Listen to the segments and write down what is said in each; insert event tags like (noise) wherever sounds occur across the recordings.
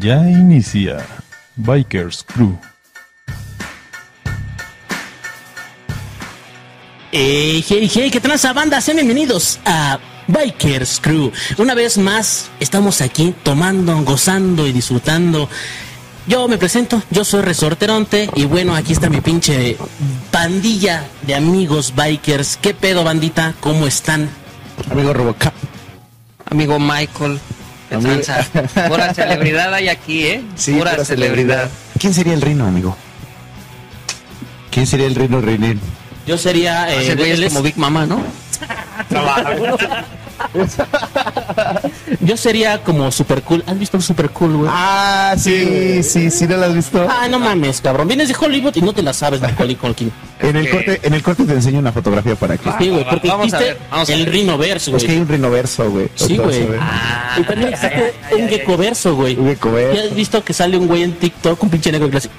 Ya inicia Bikers Crew. Hey, hey, hey, ¿qué tranza banda? Sean bienvenidos a Bikers Crew. Una vez más, estamos aquí tomando, gozando y disfrutando. Yo me presento, yo soy Resorteronte y bueno, aquí está mi pinche pandilla de amigos bikers. ¿Qué pedo, bandita? ¿Cómo están? Amigo Robocop. Amigo Michael. ¿Qué Amigo- tranza? Pura celebridad hay aquí, ¿eh? Sí, pura, pura celebridad. ¿Quién sería el Rino, amigo? ¿Quién sería el Rino Reinin? Yo sería... eh, Ese güey es como Big Mama, ¿no? (laughs) yo sería como super cool. ¿Has visto super cool, güey? Ah, sí, sí, sí, ¿no lo has visto? Ah, no mames, cabrón. Vienes de Hollywood y no te la sabes, Macaulay Culkin. En el corte, en el corte te enseño una fotografía para que. Sí, güey, porque Vamos a existe ver, vamos a el ver. Rhinoverse, Es que hay güey. un rinoverso, güey. Sí, güey. Ah, Y también existe un geckoverso, güey. Un geckoverso. ¿Ya has visto que sale un güey en TikTok, un pinche negro que le hace-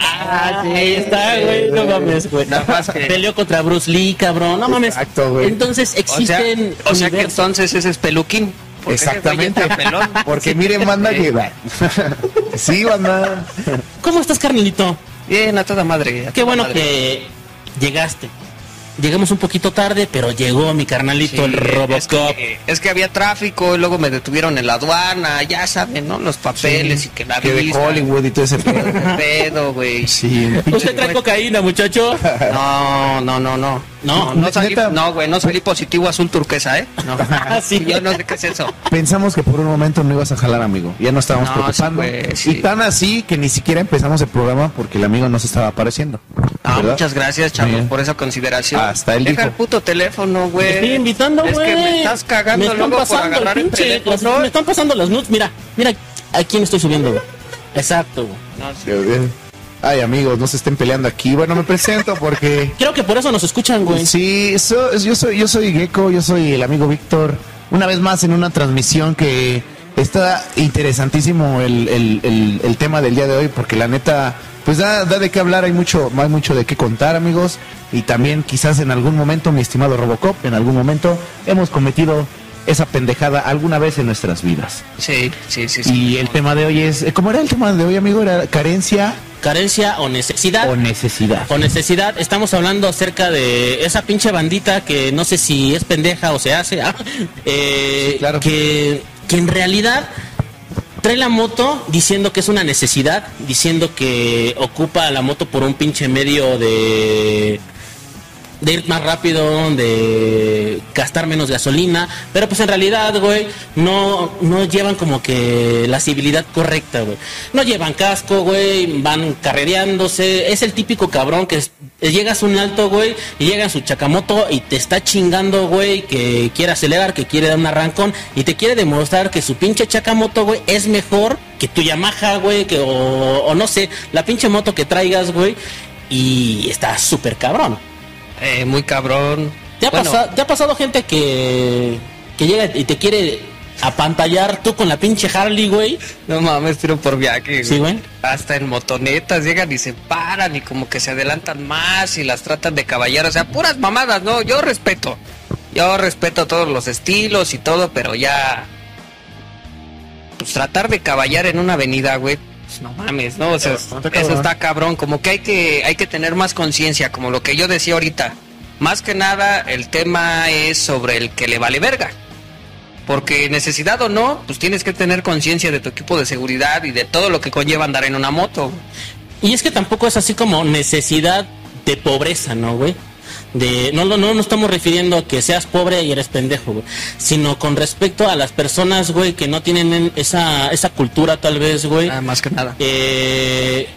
Ah, sí, ahí está, güey. No mames, güey. Nada más que- Peleó contra Bruce Lee, cabrón. No mames. Exacto, güey. Entonces o sea, existen. o sea que entonces ese es peluquín. Exactamente. pelón. (laughs) Porque miren, banda que. (laughs) sí, banda. ¿Cómo estás, carnalito? Bien, a toda madre. a Qué bueno madre. que llegaste. Llegamos un poquito tarde, pero llegó mi carnalito, Sí, el Robocop. Es que, es que había tráfico y luego me detuvieron en la aduana, ya saben, ¿no? Los papeles y que la Que de Hollywood y todo ese pedo, güey. Sí, ¿Usted trae cocaína, muchacho? (laughs) No, no, no, no. No, no, no salí, neta. no, güey, no salí positivo azul turquesa, ¿eh? No. (laughs) Ah, sí. Yo no sé qué es eso. Pensamos que por un momento no ibas a jalar, amigo. Ya no estábamos No, preocupando. sí, güey, sí. Y tan así que ni siquiera empezamos el programa porque el amigo no se estaba apareciendo. Ah, ¿verdad? muchas gracias, Bien. por esa consideración. Hasta él Deja dijo. el puto teléfono, güey. Te estoy invitando, güey. Es que me estás cagando Me están luego por pasando agarrar el el pinche- teléfono. Me están pasando las nudes. Mira, mira a quién estoy subiendo, güey. Exacto, güey. No, sí. Ay, amigos, no se estén peleando aquí. Bueno, me presento porque Creo que por eso nos escuchan, güey. sí, so- yo soy yo soy Gecko, yo soy el amigo Víctor. Una vez más en una transmisión que está interesantísimo el, el, el, el tema del día de hoy porque la neta pues da, da de qué hablar, hay mucho hay mucho de qué contar, amigos, y también quizás en algún momento, mi estimado Robocop, en algún momento hemos cometido esa pendejada alguna vez en nuestras vidas. Sí, sí, sí. sí. Y el tema de hoy es, ¿cómo era el tema de hoy, amigo? Era carencia Carencia o necesidad. o necesidad. o necesidad, estamos hablando acerca de esa pinche bandita que no sé si es pendeja o se hace, ah, eh, Sí, claro. que, que en realidad trae la moto diciendo que es una necesidad, diciendo que ocupa la moto por un pinche medio de de ir más rápido, de gastar menos gasolina, pero pues en realidad, güey, no, no llevan como que la civilidad correcta, güey. No llevan casco, güey, van carrereándose, es el típico cabrón que llegas un alto, güey, y llega su chacamoto y te está chingando, güey, que quiere acelerar, que quiere dar un arrancón y te quiere demostrar que su pinche chacamoto, güey, es mejor que tu Yamaha, güey, que o, o no sé, la pinche moto que traigas, güey, y está súper cabrón. Eh, muy cabrón. ¿Te ha, Bueno, pasado, ¿Te ha pasado gente que, que llega y te quiere apantallar tú con la pinche Harley, güey? No mames, tiro por viaje. Sí, güey. Hasta en motonetas llegan y se paran y como que se adelantan más y las tratan de caballero. O sea, puras mamadas, ¿no? Yo respeto. Yo respeto todos los estilos y todo, pero ya. Pues tratar de caballar en una avenida, güey. Pues no mames, ¿no? O sea, eso cabrón. está cabrón. Como que hay que, hay que tener más conciencia, como lo que yo decía ahorita. Más que nada, el tema es sobre el que le vale verga. Porque necesidad o no, pues tienes que tener conciencia de tu equipo de seguridad y de todo lo que conlleva andar en una moto. Y es que tampoco es así como necesidad de pobreza, ¿no, güey? De, no, no, no nos estamos refiriendo a que seas pobre y eres pendejo, güey. Sino con respecto a las personas, güey, que no tienen esa, esa cultura tal vez, güey. Nada más que nada. Eh,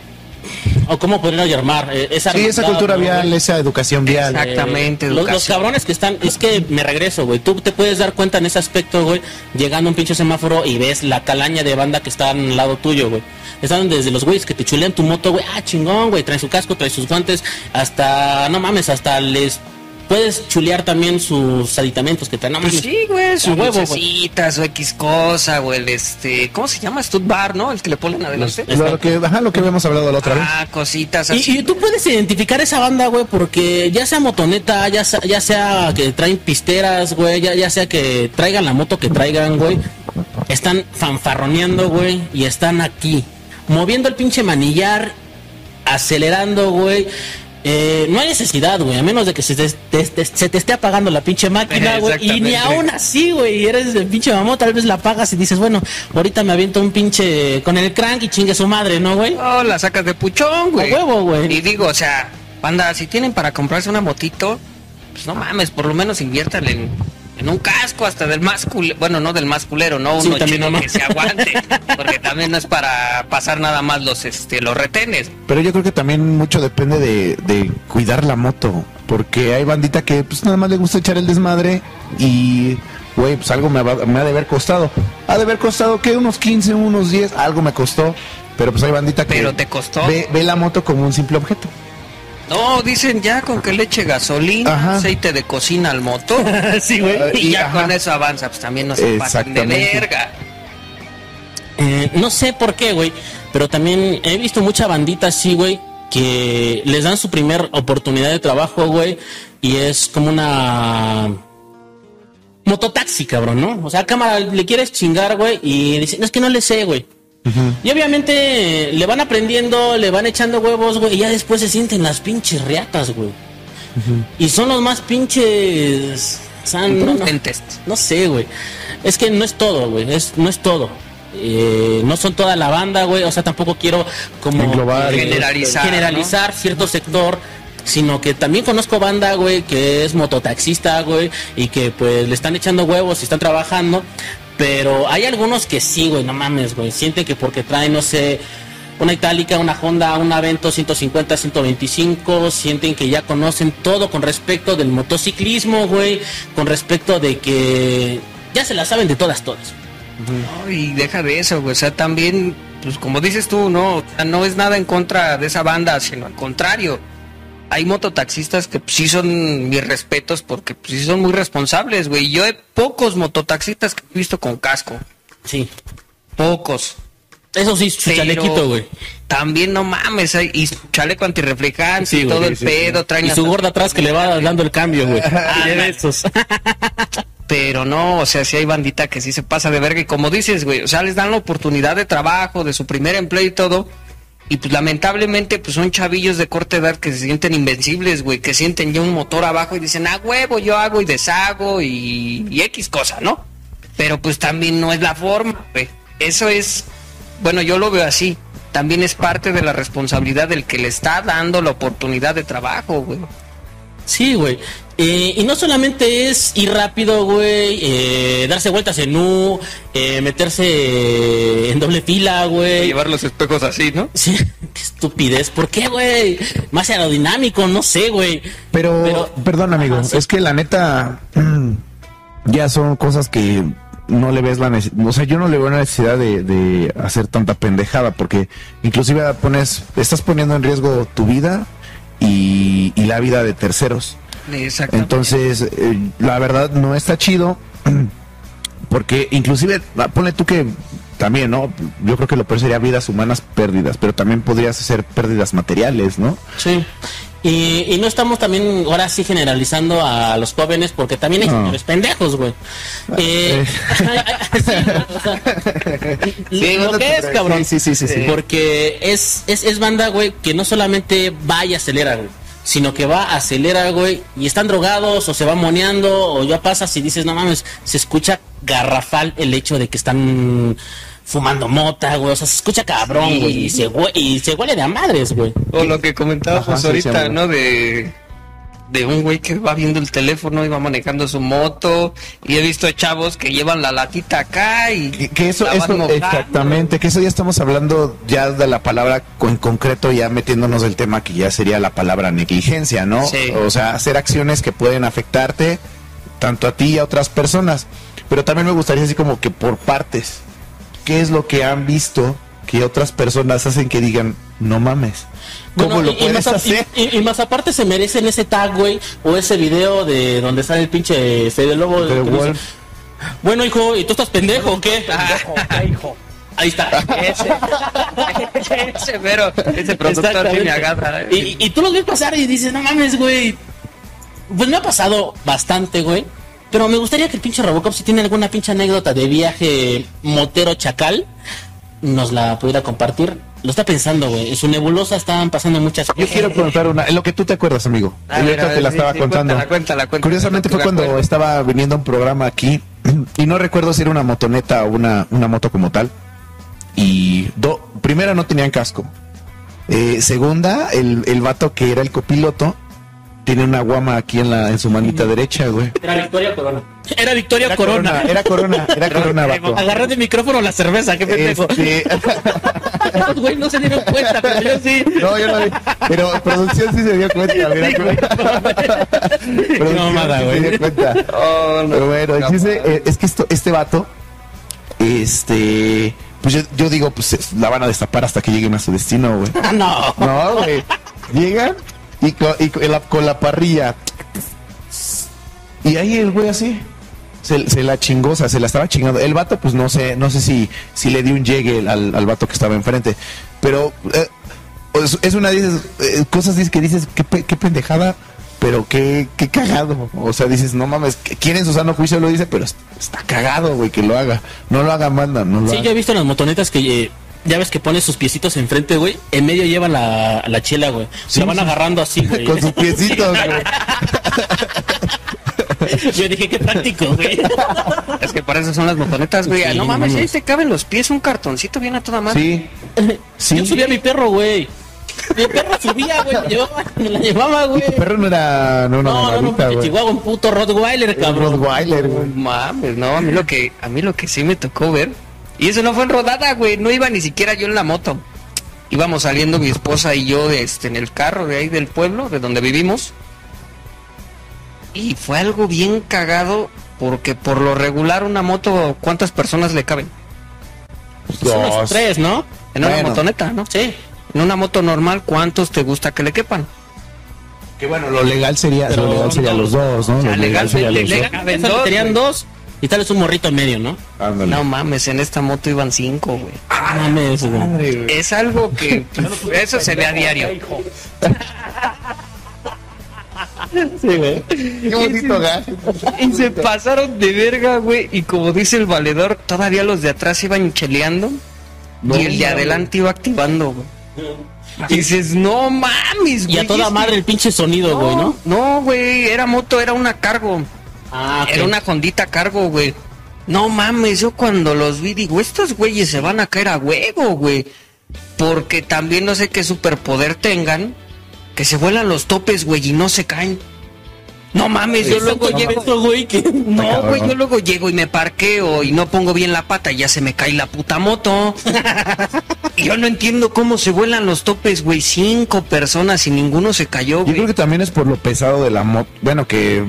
o cómo podrían llamar. eh, esa Sí, esa cultura ¿no, vial, güey? esa educación vial. Exactamente, Eh, los, los cabrones que están, es que me regreso, güey. Tú te puedes dar cuenta en ese aspecto, güey, llegando a un pinche semáforo y ves la calaña de banda que está al lado tuyo, güey. Están desde los güeyes que te chulean tu moto, güey. Ah, chingón, güey. Trae su casco, trae sus guantes. Hasta, no mames, hasta les puedes chulear también sus aditamentos que traen. No Pues mames. sí, güey, su huevo, güey. o X cosa, güey, el este, ¿cómo se llama? Stud Bar, ¿no? El que le ponen adelante. Lo que, ajá, lo que habíamos hablado la otra vez. Ah, cositas así. Y, y tú puedes identificar esa banda, güey, porque ya sea motoneta, ya sea, ya sea que traen pisteras, güey, ya, ya sea que traigan la moto que traigan, güey. están fanfarroneando, güey, y están aquí, moviendo el pinche manillar, acelerando, güey. Eh, no hay necesidad, güey, a menos de que se te, te- te- se te esté apagando la pinche máquina, (laughs) güey. Y ni aún así, güey, eres el pinche mamón, tal vez la apagas y dices, bueno, ahorita me aviento un pinche con el crank y chingue su madre, ¿no, güey? Oh, la sacas de puchón, güey. A huevo, güey. Y digo, o sea, banda, si tienen para comprarse una motito, pues no mames, por lo menos inviértanle en, en un casco hasta del más culero. Bueno, no del más culero, no Sí, uno también chido no, no. que se aguante. (laughs) porque también no es para pasar nada más los, este, los retenes. Pero yo creo que también mucho depende de, de cuidar la moto. Porque hay bandita que pues nada más le gusta echar el desmadre y, güey, pues algo me, va- me ha de haber costado. Ha de haber costado, que Unos 15, unos 10, algo me costó. Pero pues hay bandita que Pero te costó. Ve, ve la moto como un simple objeto. No, dicen ya con que le eche gasolina, Ajá. aceite de cocina al motor. (laughs) sí, güey. y Y ya ajá. con eso avanza, pues también no se pasen de verga. Eh, no sé por qué, güey, pero también he visto mucha bandita así, güey, que les dan su primer oportunidad de trabajo, güey, y es como una mototaxi, cabrón, ¿no? O sea, cámara, le quieres chingar, güey, y dicen, no, es que no le sé, güey. Y obviamente eh, le van aprendiendo, le van echando huevos, güey, y ya después se sienten las pinches riatas, güey. Y son los más pinches... sea, no, no. Sé, güey. Es que no es todo, güey. Es, no es todo. Eh, no son toda la banda, güey. O sea, tampoco quiero como Englobar, eh, generalizar, generalizar cierto sector. Sino que también conozco banda, güey, que es mototaxista, güey, y que pues le están echando huevos y están trabajando. Pero hay algunos que sí, güey, no mames, güey. Sienten que porque traen, no sé, una itálica, una Honda, un Avento 150, 125, sienten que ya conocen todo con respecto del motociclismo, güey, con respecto de que ya se la saben de todas, todas. No, y deja de eso, güey. O sea, también, pues como dices tú, no, o sea, no es nada en contra de esa banda, sino al contrario. Hay mototaxistas que pues, sí son mis respetos porque pues, sí son muy responsables, güey. Yo he pocos mototaxistas que he visto con casco. Sí. Pocos. Eso sí, su Pero chalequito, güey. También no mames, hay- y su chaleco antirreflejante Sí, y todo sí, el sí, pedo, traen Y su gorda atrás que le va dando el cambio, güey. Ah. (laughs) Pero no, o sea, si hay bandita que sí se pasa de verga y como dices, güey, o sea, les dan la oportunidad de trabajo, de su primer empleo y todo. Y pues lamentablemente pues son chavillos de corta edad que se sienten invencibles, güey, que sienten ya un motor abajo y dicen, ah, huevo, yo hago y deshago y, X cosa, ¿no? Pero pues también no es la forma, güey. Eso es, bueno, yo lo veo así. También es parte de la responsabilidad del que le está dando la oportunidad de trabajo, güey. Sí, güey. Eh, y no solamente es ir rápido, güey, eh, darse vueltas en U, eh, meterse en doble fila, güey. Llevar los espejos así, ¿no? (laughs) Sí, qué estupidez. ¿Por qué, güey? Más aerodinámico, no sé, güey. Pero, Pero- perdón, amigo, sí. es que la neta mm, ya son cosas que no le ves la necesidad, o sea, yo no le veo la necesidad de, de hacer tanta pendejada, porque inclusive pones, estás poniendo en riesgo tu vida y, y la vida de terceros. Exactamente. Entonces, eh, la verdad no está chido, (clears throat) porque inclusive, ah, ponle tú que también, ¿no? Yo creo que lo peor sería vidas humanas pérdidas, pero también podrías hacer pérdidas materiales, ¿no? Sí. Y, y no estamos también ahora sí generalizando a los jóvenes porque también hay No. señores pendejos, güey. Eh, (laughs) sí, o sea, (laughs) Sí, lo que es, cabrón. Sí, sí, sí, sí, sí. Porque es, es, es banda, güey, que no solamente va y acelera, güey. Sino que va, acelera, güey, y están drogados, o se va moneando, o ya pasas y dices, no mames, se escucha garrafal el hecho de que están fumando mota, güey, o sea, se escucha cabrón, Sí. güey, y se, hue- y se huele de a madres, güey. O lo que comentábamos Ajá, ahorita, sí. ¿no? De, de un güey que va viendo el teléfono y va manejando su moto. Y he visto chavos que llevan la latita acá y. Que, que eso, eso mojando. exactamente, que eso ya estamos hablando ya de la palabra en concreto, ya metiéndonos del tema que ya sería la palabra negligencia, ¿no? Sí. O sea, hacer acciones que pueden afectarte tanto a ti y a otras personas. Pero también me gustaría así como que por partes, ¿qué es lo que han visto que otras personas hacen que digan, no mames? ¿Cómo Bueno, lo y- y puedes más a- hacer? Y, y- y más aparte se merecen ese tag, güey, o ese video de donde sale el pinche Fede Lobo. De dice, bueno, hijo, ¿y tú estás pendejo o qué? (laughs) hijo. Ahí está. Ese, (laughs) ese, pero ese productor sí me agarra. ¿eh? Y, y tú los ves pasar y dices, no mames, güey. Pues me ha pasado bastante, güey. Pero me gustaría que el pinche Robocop, si tiene alguna pinche anécdota de viaje motero chacal, nos la pudiera compartir. Lo está pensando, güey. En su nebulosa estaban pasando muchas Yo cosas. quiero preguntar una, en lo que tú te acuerdas, amigo. A Yo ver, a la sí, estaba sí, contando. cuéntala, cuéntala, cuéntala. Curiosamente fue cuando acuerdo. estaba viniendo un programa aquí y no recuerdo si era una motoneta o una, una moto como tal. Y do, primera no tenían casco. Eh, segunda, el, el vato que era el copiloto tiene una guama aquí en la en su manita derecha, güey. Era Victoria Corona. Era Victoria Era Corona. Era corona, era corona, vato. Agarró de micrófono la cerveza, qué pendejo. Este, (laughs) Estos güey no se dieron cuenta, pero yo sí. no, yo no vi. Pero producción sí se dio cuenta, mira. Producción mamada, sí güey. se dio cuenta. Oh, no. Pero bueno, eh, es que esto, este vato, este, pues yo, yo digo, pues es- la van a destapar hasta que lleguen a su destino, güey. Ah, (laughs) no. No, güey. Llegan y, co- y con, la, con la parrilla. Y ahí el güey así. Se, se la chingó, o sea, se la estaba chingando. El vato, pues no sé, no sé si, si le dio un llegue al, al vato que estaba enfrente. Pero eh, es, una de esas eh, cosas que dices, qué, qué pendejada, pero qué, qué cagado. O sea, dices, no mames, ¿quién en su sano juicio lo dice? Pero es- está cagado, güey, que lo haga. No lo haga, manda, no lo Sí, haga. yo he visto en las motonetas que eh, ya ves que pone sus piecitos enfrente, güey. En medio lleva la, la chela, güey. Sí, Se van sí. agarrando así, (laughs) güey. Con sus piecitos, (laughs) güey. (laughs) Yo dije, qué práctico, güey. (laughs) Es que para eso son las motonetas, güey. Sí, no mames, ahí te caben los pies un cartoncito bien a toda madre. Sí. (laughs) Sí. Yo subía a mi perro, güey. Mi perro subía, güey. Me, llevaba- me la llevaba, güey. tu perro no era, no era No, una no, no. Chihuahua, un puto Rottweiler, cabrón. Rottweiler, güey. No mames, no, a mí lo que a mí lo que sí me tocó ver y eso no fue en rodada, güey, no iba ni siquiera yo en la moto. Íbamos saliendo mi esposa y yo este en el carro de ahí del pueblo, de donde vivimos. Y fue algo bien cagado porque por lo regular una moto ¿cuántas personas le caben? Son unos tres, ¿no? En una motoneta, ¿no? Sí. En una moto normal, ¿cuántos te gusta que le quepan? Que bueno, lo legal sería, Pero lo legal sería no. los dos, ¿no? O sea, Lo legal sería los dos. legal- dos, güey. dos y tal vez un morrito en medio, ¿no? Ándale. No mames, en esta moto iban cinco, güey. Ah, mames, güey. Es algo que (laughs) eso se ve a diario. (laughs) Sí, güey. Qué bonito gas. Y se pasaron de verga, güey. Y como dice el valedor, todavía los de atrás iban cheleando. No, y el de adelante iba activando, güey. Y dices, no mames, güey. Y a toda madre el pinche sonido, güey, ¿no? No, güey, era moto, era una cargo. Ah. Era una Hondita cargo, güey. No mames, yo cuando los vi digo, estos güeyes se van a caer a huevo, güey. Porque también no sé qué superpoder tengan, que se vuelan los topes, güey, y no se caen. No mames, yo luego llego... eso, güey, que... No, güey, yo luego llego y me parqueo y no pongo bien la pata y ya se me cae la puta moto. (laughs) Yo no entiendo cómo se vuelan los topes, güey. Cinco personas y ninguno se cayó, Yo creo güey. que también es por lo pesado de la moto. Bueno, que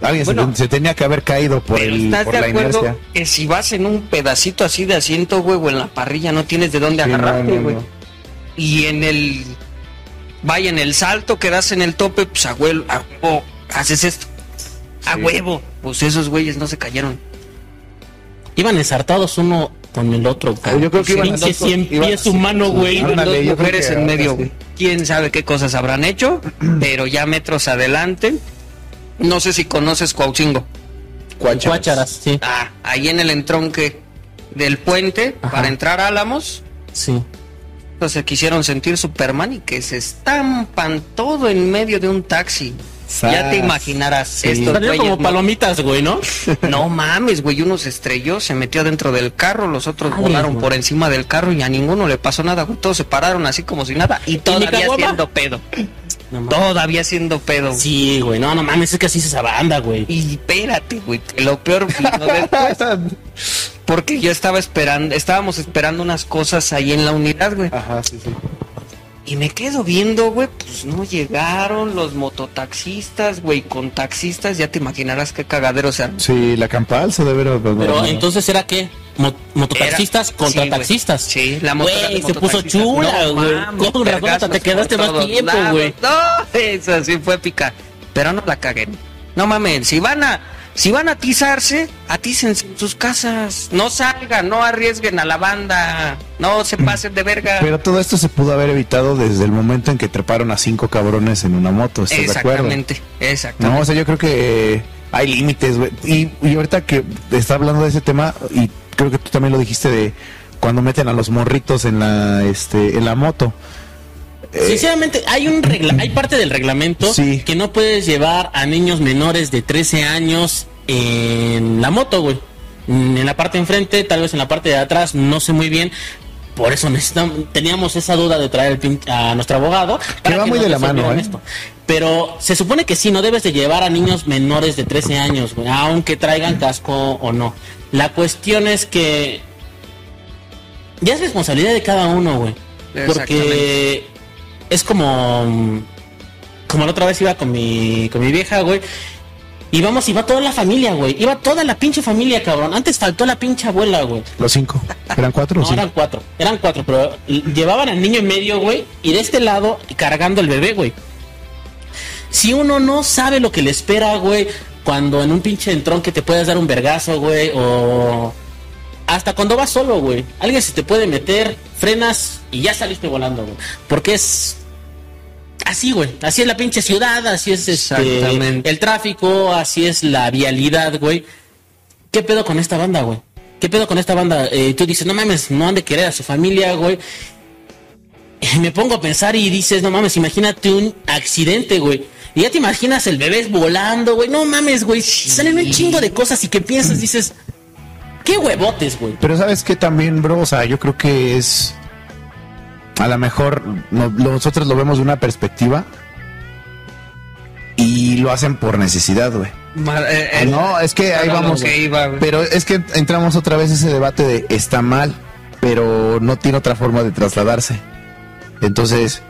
alguien se- Bueno. se, tenía que haber caído por, Pero el, estás por de la acuerdo inercia. que si vas en un pedacito así de asiento, güey, o en la parrilla, no tienes de dónde Sí, agarrarte, no, güey. no. Y en el. Vaya, en el salto que das en el tope, pues a huevo, a huevo, haces esto. A Sí. huevo. Pues esos güeyes no se cayeron. Iban ensartados uno con el otro, cabrón. Yo creo que iban Pinche dos con- cien iban- pies humano, güey. dos mujeres que en medio, güey. Quién sabe qué cosas habrán hecho, (clears throat) pero ya metros adelante. No sé si conoces Cuauchingo. Cuácharas. Cuácharas, sí. Ah, ahí en el entronque del puente, Ajá. para entrar a Álamos, Sí. Se quisieron sentir Superman y que se estampan todo en medio de un taxi. Ya te imaginarás. Sí. Estos como no- palomitas, güey, ¿no? No mames, güey, uno se estrelló, se metió dentro del carro, los otros volaron güey. por encima del carro y a ninguno le pasó nada, güey, todos se pararon así como si nada y todavía siendo pedo. No. Todavía siendo pedo. Sí, güey. No, no mames, es que así es esa banda, güey. Y espérate, güey, que lo peor vino después, (laughs) porque yo estaba esperando, estábamos esperando unas cosas ahí en la unidad, güey. Ajá, sí, sí. Y me quedo viendo, güey, pues no llegaron los mototaxistas, güey, con taxistas, ya te imaginarás qué cagadero se armó. Sí, la campal se debe haber- Pero entonces era qué? Mo- mototaxistas Era- contra sí, taxistas. Sí, la moto Güey, se puso chula, No güey. mames, Con razón, te quedaste más tiempo, güey. No, (laughs) eso sí fue épica. Pero no la caguen. No mames, si van a, si van a atizarse, atícense en sus casas. No salgan, no arriesguen a la banda. No se pasen de verga. Pero todo esto se pudo haber evitado desde el momento en que treparon a cinco cabrones en una moto, ¿estás de acuerdo? Exactamente. No, o sea, yo creo que hay límites, güey. Y, y ahorita que está hablando de ese tema, y creo que tú también lo dijiste de cuando meten a los morritos en la, este, en la moto. Eh, Sinceramente, hay un regla, hay parte del reglamento Sí. que no puedes llevar a niños menores de 13 años en la moto, güey. Mm, En la parte de enfrente, tal vez en la parte de atrás, no sé muy bien. Por eso necesitamos, teníamos esa duda de traer el pin- a nuestro abogado. para va muy de la mano, ¿eh? esto. Pero se supone que sí, no debes de llevar a niños menores de 13 años, güey, aunque traigan casco o no. La cuestión es que ya es responsabilidad de cada uno, güey. Porque es como como la otra vez iba con mi con mi vieja, güey. Íbamos, iba toda la familia, güey. Iba toda la pinche familia, cabrón. Antes faltó la pinche abuela, güey. Los cinco. ¿Eran cuatro o No, cinco? eran cuatro. Eran cuatro, pero llevaban al niño en medio, güey. Y de este lado, cargando el bebé, güey. Si uno no sabe lo que le espera, güey, cuando en un pinche entrón que te puedes dar un vergazo, güey, o hasta cuando vas solo, güey. Alguien se te puede meter, frenas y ya saliste volando, güey. Porque es así, güey. Así es la pinche ciudad, así es este, Exactamente. el tráfico, así es la vialidad, güey. ¿Qué pedo con esta banda, güey? ¿Qué pedo con esta banda? Eh, tú dices, no mames, no han de querer a su familia, güey. Y (laughs) me pongo a pensar y dices, no mames, imagínate un accidente, güey. Y ya te imaginas el bebé volando, güey. No mames, güey. Salen un chingo de cosas y que piensas, dices, qué huevotes, güey. Pero sabes que también, bro, o sea, yo creo que es a lo mejor no- nosotros lo vemos de una perspectiva y lo hacen por necesidad, güey. Eh, eh, No, es que ahí vamos. que iba, güey. Pero es que entramos otra vez en ese debate de está mal, pero no tiene otra forma de trasladarse. Entonces,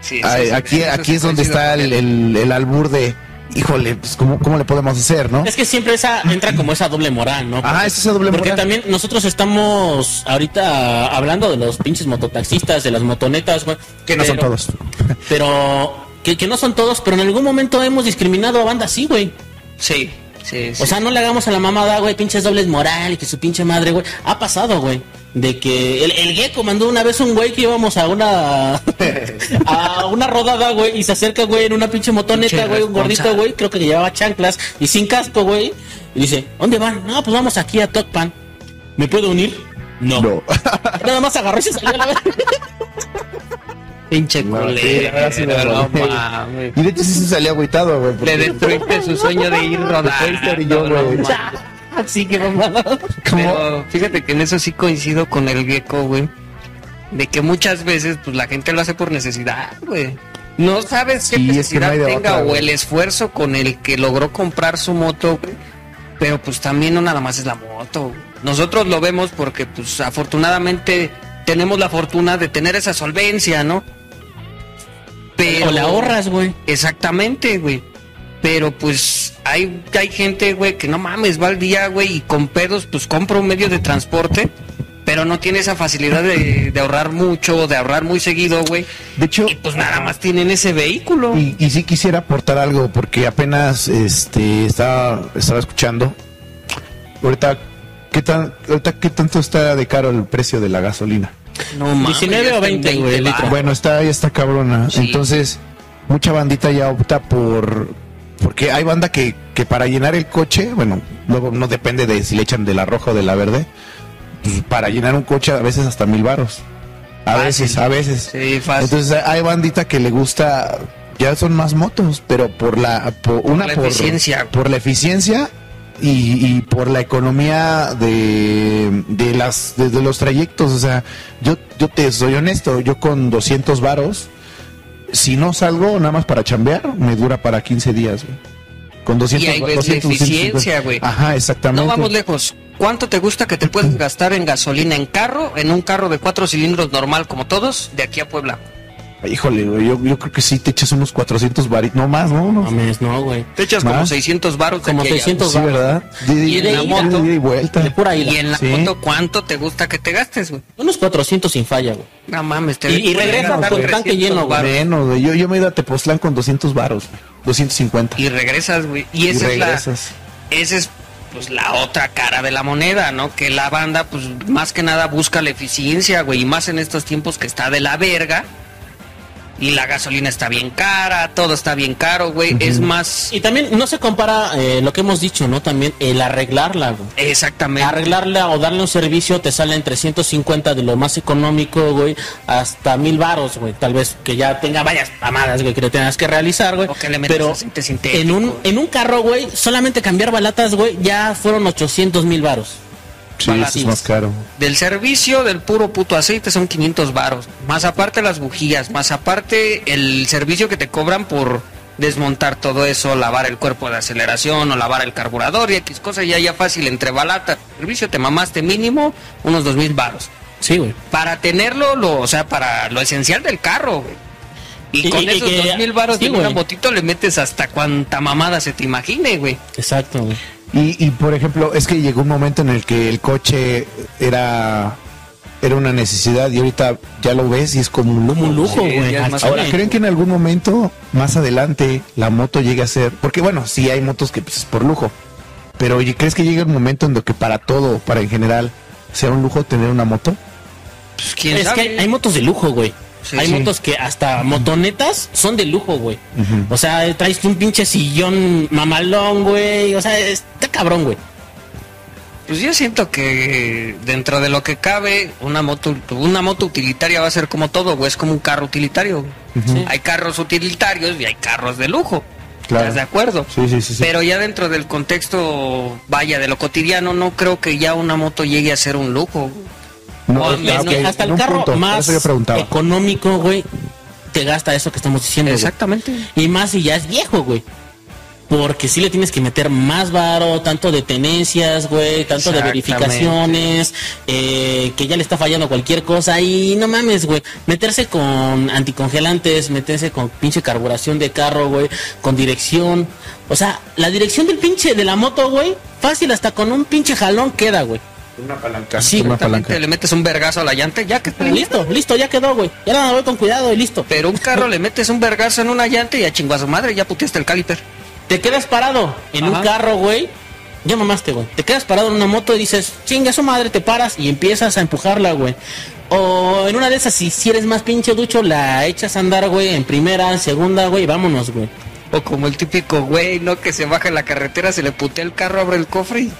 Sí, sí, aquí, aquí es donde está el- el albur de, híjole, pues ¿cómo, cómo le podemos hacer, no? Es que siempre esa entra como esa doble moral, ¿no? Ajá, es esa doble Porque moral. también nosotros estamos ahorita hablando de los pinches mototaxistas, de las motonetas, güey. Que no son todos. (laughs) Pero que, que no son todos, pero en algún momento hemos discriminado a bandas así, güey. Sí, sí, sí. O sea, no le hagamos a la mamada, güey, pinches dobles moral y que su pinche madre, güey. Ha pasado, güey. De que el, el gecko mandó una vez un güey que íbamos a una (laughs) a una rodada, güey, y se acerca, güey, en una pinche motoneta, Pinche güey, un gordito, güey, creo que llevaba chanclas y sin casco, güey. Y dice, ¿dónde van? No, pues vamos aquí a Tocpan. ¿Me puedo unir? No. No. (laughs) Nada más agarró y se salió a la vez. (laughs) Pinche No, sí, culero, la verdad sí no. Y de hecho sí se salió agüitado, güey. Le destruiste su sueño de ir rodando. Así que mamada. Pero fíjate que en eso sí coincido con el gecko, güey. De que muchas veces, pues la gente lo hace por necesidad, güey. No sabes qué Sí, es que no necesidad tenga otra, o güey. el esfuerzo con el que logró comprar su moto, güey. Pero pues también no nada más es la moto. güey. Nosotros lo vemos porque, pues afortunadamente, tenemos la fortuna de tener esa solvencia, ¿no? Pero O le ahorras, güey. Exactamente, güey. Pero pues hay, hay gente, güey, que no mames, va al día, güey, y con pedos, pues compra un medio de transporte, pero no tiene esa facilidad de, de ahorrar mucho, de ahorrar muy seguido, güey. De hecho, Y pues nada más tienen ese vehículo. Y, y sí quisiera aportar algo porque apenas este estaba, estaba escuchando. Ahorita ¿qué tan ahorita qué tanto está de caro el precio de la gasolina? No mames. 19 ya o está en 20, güey, el litro. varos. Bueno, está ya está cabrona. Sí. Entonces, mucha bandita ya opta por porque hay banda que, que para llenar el coche, bueno, luego no depende de si le echan de la roja o de la verde, pues, para llenar un coche a veces hasta mil varos. A Fácil. veces, a veces. Sí, fácil. Entonces hay bandita que le gusta, ya son más motos, pero por la, por, una la por, eficiencia. por la eficiencia y, y por la economía de, de las de, de los trayectos. O sea, yo, yo te soy honesto, yo con 200 varos, si no salgo nada más para chambear, me dura para 15 días. güey. Con 200, Y ahí ves la 200, eficiencia, 250. güey. Ajá, exactamente. No vamos lejos. ¿Cuánto te gusta que te puedes (laughs) gastar en gasolina en carro, en un carro de cuatro cilindros normal como todos, de aquí a Puebla? Híjole, güey, yo, yo creo que sí te echas unos 400 varitos, no más, no, no. Mames, no, güey. Te echas como ¿Más? 600 baros. Como aquí a allá. 600 Sí, ¿verdad? De, Y en la moto. de vuelta. De pura ida. Y en la Sí. moto, ¿cuánto te gusta que te gastes, güey? Unos 400 sin falla, güey. No mames, te Y- y regresa gastar con tanque 300 lleno, güey. Menos, güey. Yo, yo me he ido a Tepoztlán con 200 varos, güey. 250. Y regresas, güey. Y Y esa es la, regresas. esa es pues la otra cara de la moneda, ¿no? Que la banda, pues más que nada busca la eficiencia, güey. Y más en estos tiempos que está de la verga. Y la gasolina está bien cara, todo está bien caro, güey. Es más. Y también no se compara eh, lo que hemos dicho, ¿no? También el arreglarla, güey. Exactamente. Arreglarla o darle un servicio te sale en 350 de lo más económico, güey, hasta mil varos, güey. Tal vez que ya tenga varias pamadas, güey, que le tengas que realizar, güey. O que le metas Pero en un, en un carro, güey, solamente cambiar balatas, güey, ya fueron 800 mil varos. Sí, eso es más caro. Del servicio del puro puto aceite son 500 varos. Más aparte las bujías, más aparte el servicio que te cobran por desmontar todo eso, lavar el cuerpo de aceleración o lavar el carburador y X cosa ya ya fácil entre balata. Servicio te mamaste mínimo unos 2000 varos. Sí, güey. Para tenerlo, lo, o sea, para lo esencial del carro, güey. Y, Y- con y- esos 2000 varos sí, de una güey. motito le metes hasta cuanta mamada se te imagine, güey. Exacto, güey. Y, y, por ejemplo, es que llegó un momento en el que el coche era era una necesidad y ahorita ya lo ves y es como un lujo. Como un lujo, Sí, güey. Ahora, ¿creen que en algún momento, más adelante, la moto llegue a ser? Porque bueno, sí hay motos que pues, es por lujo. Pero oye, ¿crees que llegue un momento en lo que para todo, para en general, sea un lujo tener una moto? Pues quién Es sabe. que hay, hay motos de lujo, güey. Sí, hay sí. motos que hasta motonetas son de lujo, güey. O sea, traes un pinche sillón mamalón, güey. O sea, está cabrón, güey. Pues yo siento que dentro de lo que cabe, una moto, una moto utilitaria va a ser como todo, güey, es como un carro utilitario. Hay carros utilitarios y hay carros de lujo. Claro. ¿Estás de acuerdo? Sí, sí, sí, sí. Pero ya dentro del contexto, vaya, de lo cotidiano, no creo que ya una moto llegue a ser un lujo. No, o hasta el carro punto, más económico, güey, te gasta eso que estamos diciendo. güey. Exactamente. Y más si ya es viejo, güey. Porque sí le tienes que meter más varo, tanto de tenencias, güey, tanto de verificaciones, eh, que ya le está fallando cualquier cosa. Y no mames, güey, meterse con anticongelantes, meterse con pinche carburación de carro, güey, con dirección. O sea, la dirección del pinche de la moto, güey, fácil, hasta con un pinche jalón queda, güey. Una palanca. Sí, una palanca. le metes un vergazo a la llanta, ya que Listo, listo, ya quedó, güey. Ya nada, voy con cuidado y listo. Pero un carro le metes un vergazo en una llanta y ya chingó a su madre, ya puteaste el caliper. Te quedas parado en un carro, güey. Ya mamaste, güey. Te quedas parado en una moto y dices, chinga su madre, te paras y empiezas a empujarla, güey. O en una de esas, si, si eres más pinche ducho, la echas a andar, güey, en primera, en segunda, güey, y vámonos, güey. O como el típico güey, ¿no? Que se baja en la carretera, se le putea el carro, abre el cofre y...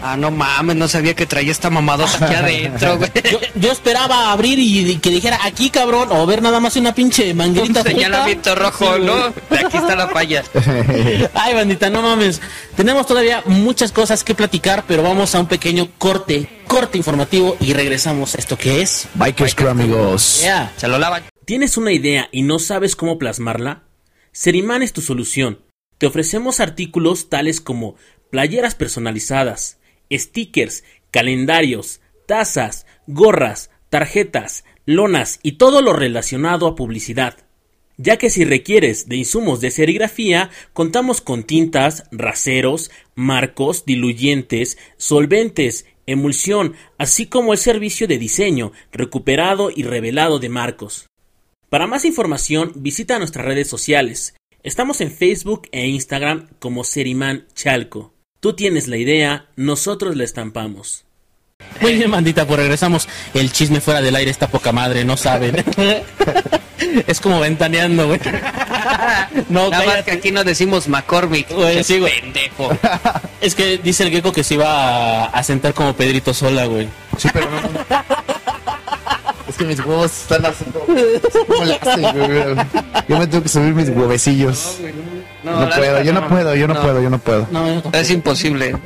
Ah, no mames, no sabía que traía esta mamadota aquí (laughs) adentro, güey. Yo, yo esperaba abrir y, y que dijera aquí, cabrón, o ver nada más una pinche manguerita. Un señalamiento rojo, Sí, ¿no? De aquí está la falla. (laughs) Ay, bandita, no mames. Tenemos todavía muchas cosas que platicar, pero vamos a un pequeño corte, corte informativo y regresamos a esto que es. Bikers Crew, amigos. Yeah. Se lo lavan. ¿Tienes una idea y no sabes cómo plasmarla? Seriman es tu solución. Te ofrecemos artículos tales como playeras personalizadas, stickers, calendarios, tazas, gorras, tarjetas, lonas y todo lo relacionado a publicidad. Ya que si requieres de insumos de serigrafía, contamos con tintas, raseros, marcos, diluyentes, solventes, emulsión, así como el servicio de diseño, recuperado y revelado de marcos. Para más información, visita nuestras redes sociales. Estamos en Facebook e Instagram como Seriman Chalco. Tú tienes la idea, nosotros la estampamos. Muy bien, bandita, pues regresamos. El chisme fuera del aire está poca madre, no saben. (laughs) es como ventaneando, güey. No, Nada más que aquí no decimos McCormick. Güey, sí, güey. Pendejo. Es que dice el gecko que se iba a, a sentar como Pedrito sola, güey. Sí, pero no. Es que mis huevos están haciendo. ¿Cómo le hacen, güey? Yo me tengo que subir mis huevecillos. No, puedo, yo no, puedo, yo no, puedo, yo no puedo. No, yo Es imposible.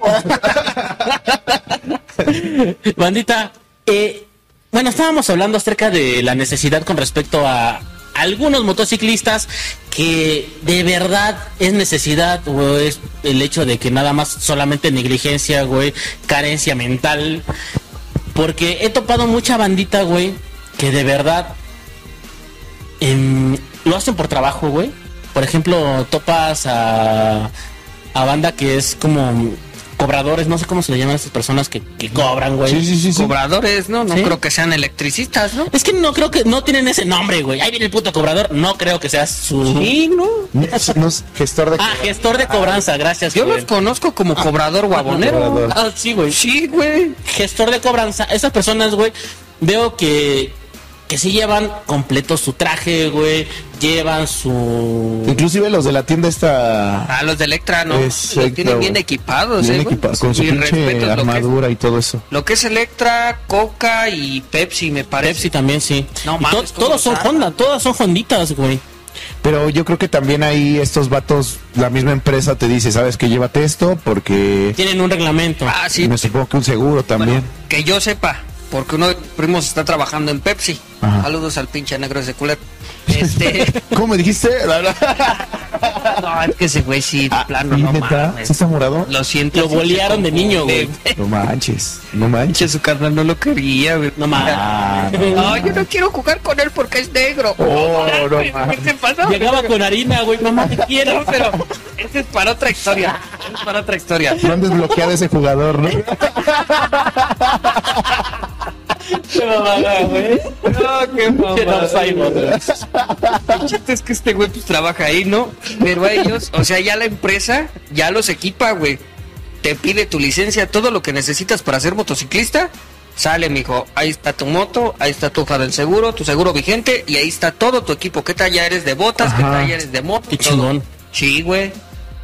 (laughs) Bandita, eh, bueno, estábamos hablando acerca de la necesidad con respecto a algunos motociclistas que de verdad es necesidad o es el hecho de que nada más solamente negligencia, güey, carencia mental. Porque he topado mucha bandita, güey, que de verdad em, lo hacen por trabajo, güey. Por ejemplo, topas a, a banda que es como cobradores, no sé cómo se le llaman a esas personas que, que cobran, güey. Sí, sí, sí. sí. Cobradores, ¿no? No Sí. creo que sean electricistas, ¿no? Es que no creo que no tienen ese nombre, güey. Ahí viene el puto cobrador. No creo que sea su. Sí, ¿no? No, no es gestor de. Ah, gestor de cobranza, gracias. Yo güey. los conozco como cobrador guabonero. cobrador. Ah, sí, güey. Sí, güey. Gestor de cobranza. Esas personas, güey, veo que que sí llevan completo su traje, güey, llevan su... Inclusive los de la tienda esta... Ah, los de Electra, ¿no? Exacto, los tienen bien equipados, bien eh, equipados, con su pinche que es- armadura y todo eso. Lo que es Electra, Coca y Pepsi, me parece. Pepsi también, sí. No Y mames, to- ¿cómo todos son? Honda, todas son Honditas, güey. Pero yo creo que también ahí estos vatos, la misma empresa te dice, sabes que llévate esto porque Tienen un reglamento. Ah, sí. me supongo que un seguro también. Que yo sepa, porque uno de mis primos está trabajando en Pepsi. Ajá. Saludos al pinche negro ese culero. (laughs) Este. ¿Cómo me dijiste? (laughs) no, es que ese güey sí, de plano, ¿Sí, no neta? mames. ¿Sí está morado? Lo siento. Lo bolearon de niño, güey. No manches, no manches. Su carnal no lo quería, güey. No mames. Ah, No, (laughs) yo no quiero jugar con él porque es negro. Oh, no ¿Qué mames. te pasa? Llegaba con harina, güey. Mamá, te quiero. No, pero ese es para otra historia. Es para otra historia. No han desbloqueado ese jugador, ¿no? Qué mamada, güey. No, qué Qué güey. El chiste es que este güey pues trabaja ahí, ¿no? Pero a ellos, o sea, ya la empresa ya los equipa, güey. Te pide tu licencia, todo lo que necesitas para ser motociclista. Sale, mijo, ahí está tu moto, ahí está tu hoja del seguro, tu seguro vigente y ahí está todo tu equipo. ¿Qué talla eres de botas? ¿Qué Ajá. talla eres de moto? Qué chingón. Sí, güey.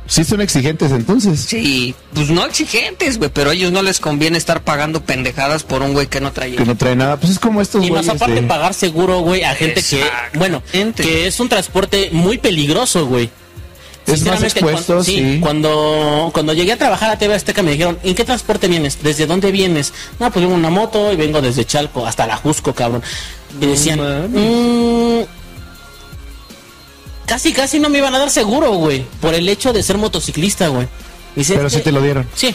Sí son exigentes entonces. Sí, pues no exigentes, güey, pero a ellos no les conviene estar pagando pendejadas por un güey que no trae. Que no trae nada. Pues es como estos Y más aparte de- pagar seguro, güey, a gente que, bueno, que es un transporte muy peligroso, güey. Es más Sinceramente, expuesto, cuando, sí. Cuando, cuando llegué a trabajar a TV Azteca me dijeron, ¿en qué transporte vienes? ¿Desde dónde vienes? No, pues vengo en una moto y vengo desde Chalco hasta la Jusco, cabrón. Y decían, "Mm, casi, casi no me iban a dar seguro, güey, por el hecho de ser motociclista, güey. Dice, Pero "Es sí que- te lo dieron. Sí,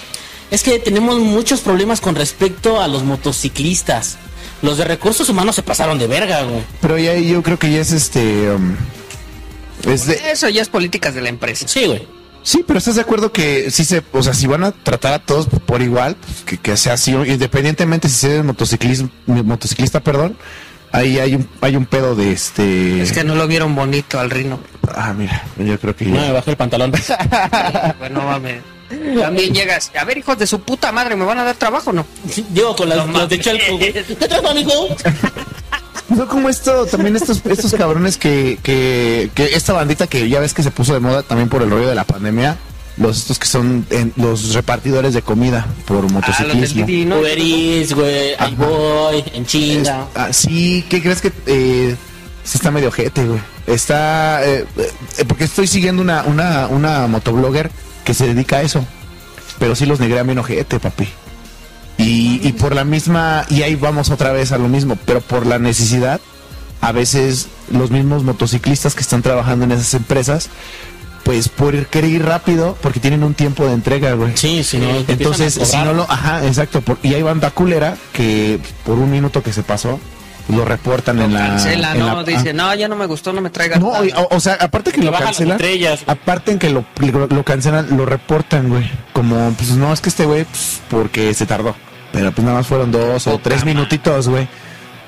es que tenemos muchos problemas con respecto a los motociclistas. Los de recursos humanos se pasaron de verga, güey. Pero ya yo creo que ya es este... um, es de, Eso ya es políticas de la empresa. Sí, güey. Sí, pero ¿estás de acuerdo que sí se, o sea, si van a tratar a todos por igual, que, que sea así, independientemente si se es motociclista, motociclista, perdón, ahí hay un, hay un pedo de este. Es que no lo vieron bonito al Rino. Ah, mira, yo creo que No me bajé el pantalón. bueno, mames. También llegas. A ver, hijos de su puta madre, ¿me van a dar trabajo o no? Llego con las, No las de. Chalco, güey. ¿Qué trajo, amigo? No como esto, también estos, estos cabrones que, que, que esta bandita que ya ves que se puso de moda también por el rollo de la pandemia, los estos que son en- los repartidores de comida por Ah, los del motociclismo. Didi, ¿no? Uber Eats, güey. Ahí voy, en chinga. Es- ah, sí, ¿qué crees que eh, sí está medio ojete, güey? Está eh, eh, porque estoy siguiendo una, una, una motoblogger que se dedica a eso. Pero sí los negrea bien ojete, papi. Y, y por la misma, y ahí vamos otra vez a lo mismo, pero por la necesidad, a veces los mismos motociclistas que están trabajando en esas empresas, pues por ir- querer ir rápido, porque tienen un tiempo de entrega, güey. Sí, si no. Entonces, si no lo, ajá, exacto, por- y hay banda culera que por un minuto que se pasó, lo reportan en la... Cancela, en no, la- dice, ah. no, ya no me gustó, no me traigas. No, y- o, o sea, aparte que lo cancelan, aparte en que lo, lo, lo cancelan, lo reportan, güey. Como, pues no, es que este güey, pues, porque se tardó. Pero pues nada más fueron dos o tres minutitos, güey.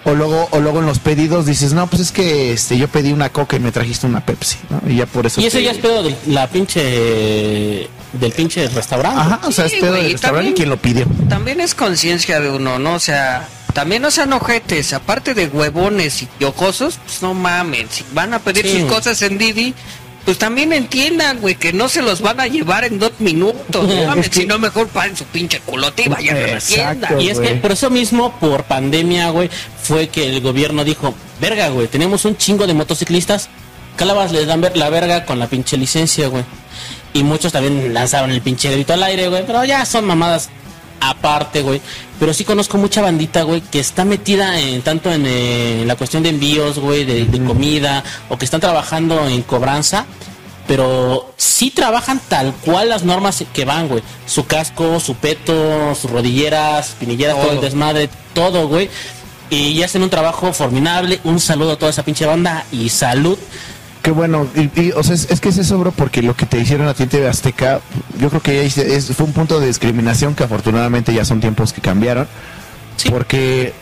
O luego, o luego en los pedidos dices, no, pues es que este, yo pedí una coca y me trajiste una Pepsi, ¿no? Y ya por eso. Y eso te- ya es pedo de la pinche. del pinche restaurante. Ajá, o sea, Sí, es pedo güey, del y restaurante y también- quien lo pidió. También es conciencia de uno, ¿no? O sea, también no sean ojetes, aparte de huevones y piojosos, pues no mamen, si van a pedir Sí. sus cosas en Didi, pues también entiendan, güey, que no se los van a llevar en dos minutos, no (laughs) mames, Es que- si no mejor paren su pinche culote y vayan a la tienda. Y es que por eso mismo, por pandemia, güey, fue que el gobierno dijo, verga, güey, tenemos un chingo de motociclistas, calabas les dan ver- la verga con la pinche licencia, güey. Y muchos también lanzaron el pinche grito al aire, güey, pero ya son mamadas aparte, güey. Pero sí conozco mucha bandita, güey, que está metida en tanto en, eh, la cuestión de envíos, güey, de, de comida, o que están trabajando en cobranza, pero sí trabajan tal cual las normas que van, güey. Su casco, su peto, sus rodilleras, pinilleras, todo, el Todo. desmadre, todo, güey. Y hacen un trabajo formidable. Un saludo a toda esa pinche banda y salud. Qué bueno, y, y, o sea, es, es que es eso, bro, porque lo que te hicieron a ti en TV Azteca, yo creo que ya es- fue un punto de discriminación que afortunadamente ya son tiempos que cambiaron, Sí. porque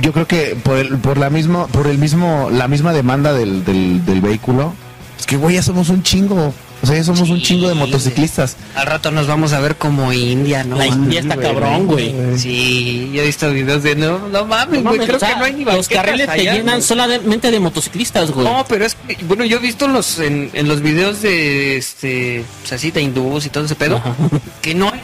yo creo que por el, por la mismo, por el mismo, la misma demanda del, del, del vehículo, es que güey, ya somos un chingo. O sea, ya somos un chingo de motociclistas. Al rato nos vamos a ver como India, ¿no? La India está güey, cabrón, güey. Sí, yo he visto videos de no, no mames, No güey, mames, creo o sea, que no hay ni los carriles te allá, llenan güey. solamente de motociclistas, güey. No, pero es que, bueno, yo he visto en los, en, en los videos de, este, pues así, de hindús y todo ese pedo, Ajá. que no hay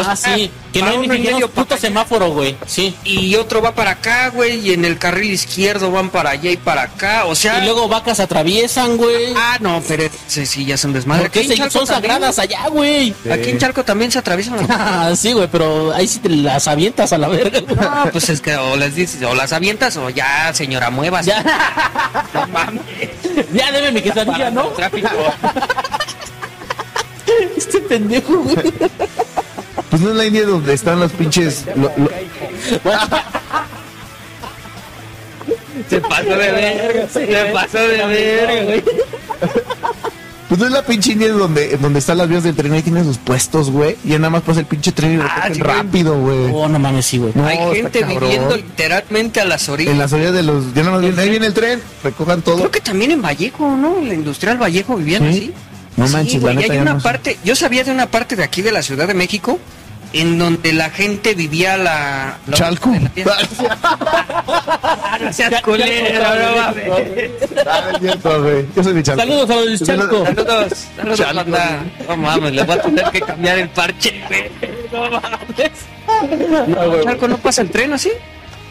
ah, sea, sí, que no hay ni siquiera medio un puto semáforo, güey. Sí. y otro va para acá, güey, y en el carril izquierdo van para allá y para acá, o sea... Y luego vacas atraviesan, güey. Ah, no, pero sí, sí, ya son desmadre. Porque se- son también, sagradas allá, güey. Aquí en Chalco también se atraviesan las... (laughs) Ah, sí, güey, pero ahí sí te las avientas a la verga. güey. No, pues es que o les dices, o las avientas o ya, señora, muevas. Ya, (laughs) No mames. ya deme mi quesadilla, ¿no? Tráfico. Este pendejo, güey. Pues no es la India donde están los pinches. lo- lo- Se pasó de verga, se pasó de verga, güey. (laughs) pues no es la pinche India donde, donde están las vías del tren. Ahí tienen sus puestos, güey. Y ya nada más pasa el pinche tren y lo Ah, sí, rápido, güey. Oh, no mames, sí, güey. No, Hay gente cabrón. viviendo literalmente a las orillas. En las orillas de los. Ya nada más viene, ahí viene el tren, recojan todo. Creo que también en Vallejo, ¿no? En la industrial Vallejo vivían Sí. así. No Sí, manches, la güey, neta hay una no sé. parte, yo sabía de una parte de aquí de la Ciudad de México en donde la gente vivía la... la- Chalco. Ah, no seas culero, no mames. Ah. Yo soy de Chalco. Saludos a los Chalco. Saludos, saludos, Chalco. banda. No mames, le voy a tener que cambiar el parche, güey. No mames. Chalco no pasa el tren así.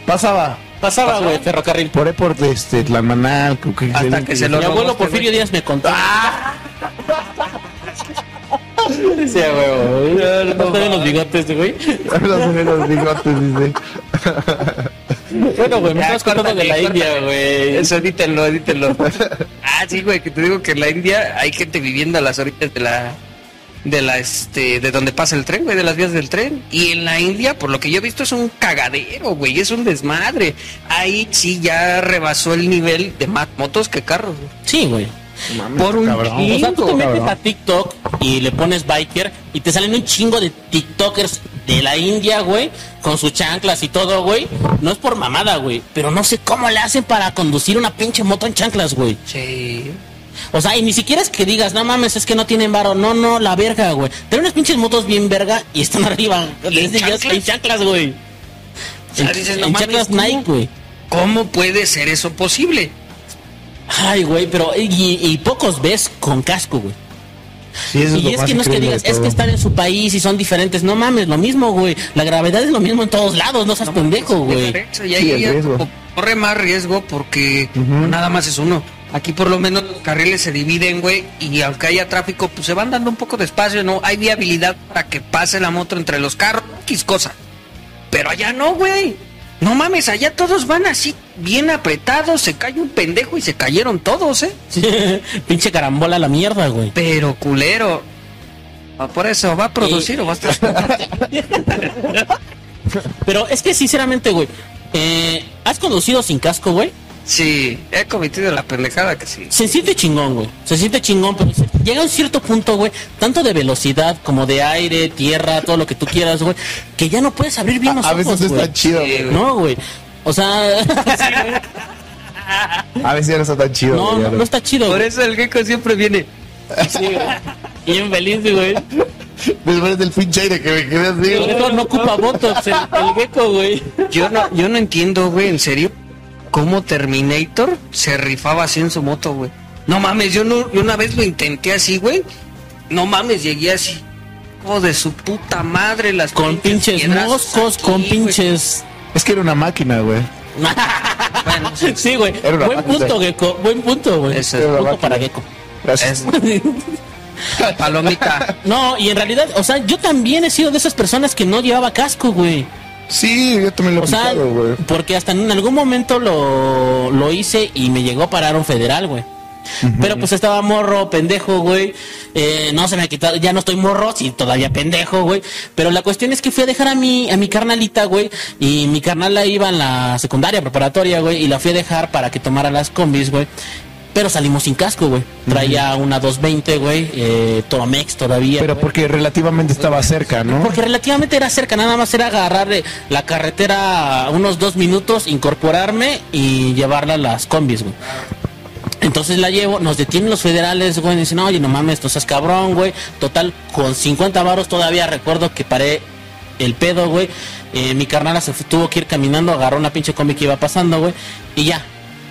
Pasaba. Pasaba, güey, ferrocarril. Por ahí por este, Tlamanal, Hasta que se lo Mi abuelo este Porfirio. Díaz me contó. Sí, güey. No te ven los bigotes, güey. Los los bigotes, dice. Bueno, güey, me Ya, estabas contando de la córtale, India, güey. Eso, edítenlo, edítenlo. ah, sí, güey, que te digo que en la India hay gente viviendo a las orillas de la de la este de donde pasa el tren, güey, de las vías del tren. Y en la India, por lo que yo he visto es un cagadero, güey, es un desmadre. Ahí sí ya rebasó el nivel de más motos que carros. güey. Sí, güey. Por un cabrón. O sea, tú te chingo, metes cabrón. a TikTok y le pones biker y te salen un chingo de TikTokers de la India, güey, con sus chanclas y todo, güey. No es por mamada, güey, pero no sé cómo le hacen para conducir una pinche moto en chanclas, güey. Sí. O sea, y ni siquiera es que digas, no mames, es que no tienen varo. No, no, la verga, güey. Tienen unas pinches motos bien verga y están (laughs) arriba. ¿Y en chanclas? en chanclas, güey. O sea, En, dices, no en mames, chanclas ¿cómo? Nike, güey. ¿Cómo puede ser eso posible? Ay, güey, pero y, y pocos ves con casco, güey. Sí, eso Y es que no es que digas, es que están en su país y son diferentes. No mames, lo mismo, güey. La gravedad es lo mismo en todos lados, no seas pendejo, güey. Y Sí, ahí co- corre más riesgo porque nada más es uno. Aquí por lo menos los carriles se dividen, güey, y aunque haya tráfico, pues se van dando un poco de espacio, ¿no? Hay viabilidad para que pase la moto entre los carros, X cosa. Pero allá no, güey. No mames, allá todos van así, bien apretados, se cae un pendejo y se cayeron todos, ¿eh? (laughs) Pinche carambola a la mierda, güey. Pero culero. Ah, Por eso, ¿va a producir o va a estar...? (laughs) (laughs) Pero es que sinceramente, güey, eh, ¿has conducido sin casco, güey? Sí, he cometido la pendejada que sí. Se siente chingón, güey. Se siente chingón, pero se- llega a un cierto punto, güey, tanto de velocidad como de aire, tierra, todo lo que tú quieras, güey, que ya no puedes abrir bien los A veces ojos, no güey. está chido, güey. No, güey. O sea, A veces ya no está tan chido. no, güey, no, no está chido. Por güey. eso el gecko siempre viene. Sí, güey. Bien feliz, güey. Después del pinche aire que me quedé así. Güey. eso no ocupa botox el, el gecko, güey. Yo no, yo no entiendo, güey, en serio, cómo Terminator se rifaba así en su moto, güey. No mames, yo, no, yo una vez lo intenté así, güey. No mames, llegué así. Oh, de su puta madre, las Con pinches moscos, aquí, con pinches... Es que era una máquina, güey. (laughs) Bueno, sí, Sí, güey. Buen máquina. punto, gecko. Buen punto, güey. Eso es. Punto para gecko. Gracias. es- palomita. (laughs) No, y en realidad, o sea, yo también he sido de esas personas que no llevaba casco, güey. Sí, yo también lo he sea, aplicado, güey. porque hasta en algún momento lo, lo hice y me llegó a parar un federal, güey. Pero pues estaba morro, pendejo, güey. Eh, no se me ha quitado, ya no estoy morro, sí, todavía pendejo, güey. Pero la cuestión es que fui a dejar a mi, a mi carnalita, güey. Y mi carnala iba en la secundaria, preparatoria, güey. Y la fui a dejar para que tomara las combis, güey. Pero salimos sin casco, güey. Traía una 220, güey. Eh, Tomex todavía. Pero porque relativamente estaba cerca, ¿no? Porque relativamente era cerca, nada más era agarrar eh, la carretera unos dos minutos, incorporarme y llevarla a las combis, güey. Entonces la llevo, nos detienen los federales, güey, y dicen, oye, no mames, tú seas cabrón, güey. Total, con 50 varos todavía recuerdo que paré el pedo, güey. Eh, mi carnala se tuvo que ir caminando, agarró una pinche combi que iba pasando, güey. Y ya.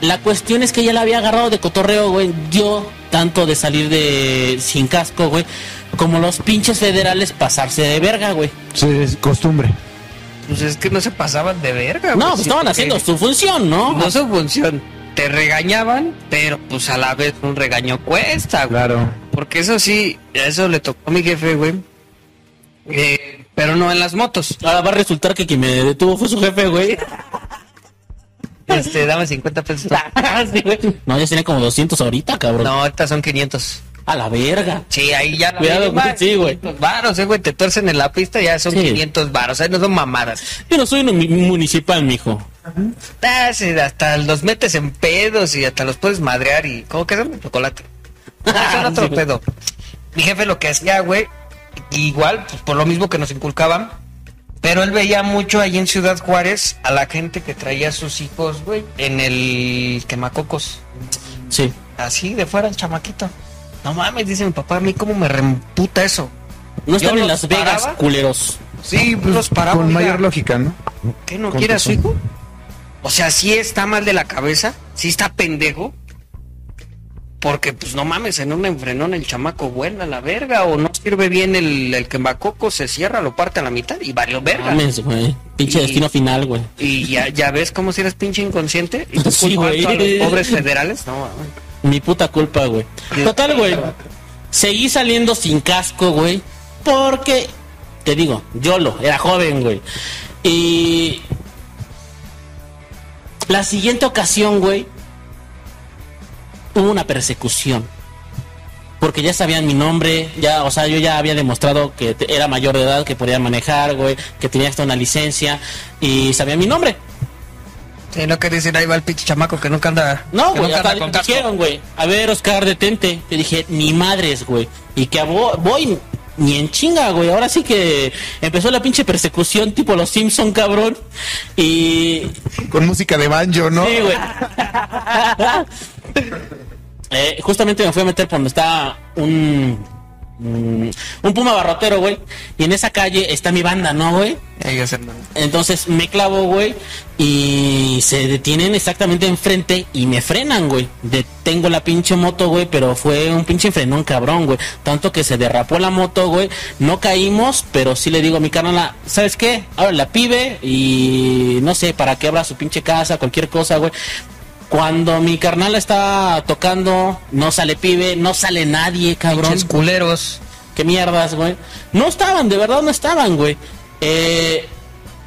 La cuestión es que ya la había agarrado de cotorreo, güey. Yo, tanto de salir de sin casco, güey, como los pinches federales pasarse de verga, güey. Sí, es costumbre. Pues es que no se pasaban de verga. No, güey, pues sí, estaban haciendo su función, ¿no? No su función. Te regañaban, pero pues a la vez un regaño cuesta, güey. Claro. Porque eso sí, eso le tocó a mi jefe, güey. Eh, pero no en las motos. Ahora va a resultar que quien me detuvo fue su jefe, güey. (laughs) Este, dame 50 pesos. (laughs) Sí, güey. no, ya tiene como 200 ahorita, cabrón. No, estas son 500. A la verga. Sí, ahí ya la Cuidado, güey, sí, güey. 500 varos, eh, güey, te tuercen en la pista, ya son Sí. 500 varos, ahí no son mamadas. Yo no soy un mu- municipal, mijo. Ah, sí, hasta los metes en pedos y hasta los puedes madrear y como que son chocolate. (laughs) Ah, son otro Sí. pedo. Mi jefe lo que hacía, güey, igual, pues por lo mismo que nos inculcaban, pero él veía mucho ahí en Ciudad Juárez a la gente que traía a sus hijos, güey, en el quemacocos. Sí. Así de fuera el chamaquito. No mames, dice mi papá, a mí cómo me remputa eso. No están en Las Vegas, paraba. culeros. Sí, pues los paraba. Con mayor lógica, ¿no? ¿Qué no quiere a su hijo? O sea, sí está mal de la cabeza, sí está pendejo. Porque, pues no mames, en un enfrenón el chamaco vuela a la verga o no sirve bien el, el quemacoco, se cierra, lo parte a la mitad y valió verga. Mames, güey. Pinche Y- destino final, güey. Y ya, ya ves cómo si eres pinche inconsciente y tú (laughs) Sí, güey. a los pobres federales. No, mames. Mi puta culpa, güey. Total, güey. Seguí saliendo sin casco, güey. Porque, te digo, yo lo, era joven, güey. Y la siguiente ocasión, güey, hubo una persecución. Porque ya sabían mi nombre, ya, o sea, yo ya había demostrado que era mayor de edad, que podía manejar, güey, que tenía hasta una licencia y sabían mi nombre. Sí, no querés decir ahí va el pinche chamaco que nunca anda, No, que güey, dijeron, güey, a ver, Oscar, detente. Te dije, ni madres, güey. Y que voy ni en chinga, güey. Ahora sí que empezó la pinche persecución tipo los Simpson, cabrón. Y... Con música de banjo, ¿no? Sí, güey. (laughs) Eh, justamente me fui a meter por donde está un... mm, Un puma barrotero, güey. Y en esa calle está mi banda, ¿no, güey? Entonces me clavo, güey, y se detienen exactamente enfrente y me frenan, güey. Detengo la pinche moto, güey, pero fue un pinche frenón cabrón, güey. Tanto que se derrapó la moto, güey. No caímos, pero sí le digo a mi carnal, ¿sabes qué? Ahora la pibe y no sé, para que abra su pinche casa, cualquier cosa, güey. Cuando mi carnal está tocando, no sale pibe, no sale nadie, cabrón. Pinches culeros. ¿Qué mierdas, güey? No estaban, de verdad no estaban, güey. Eh,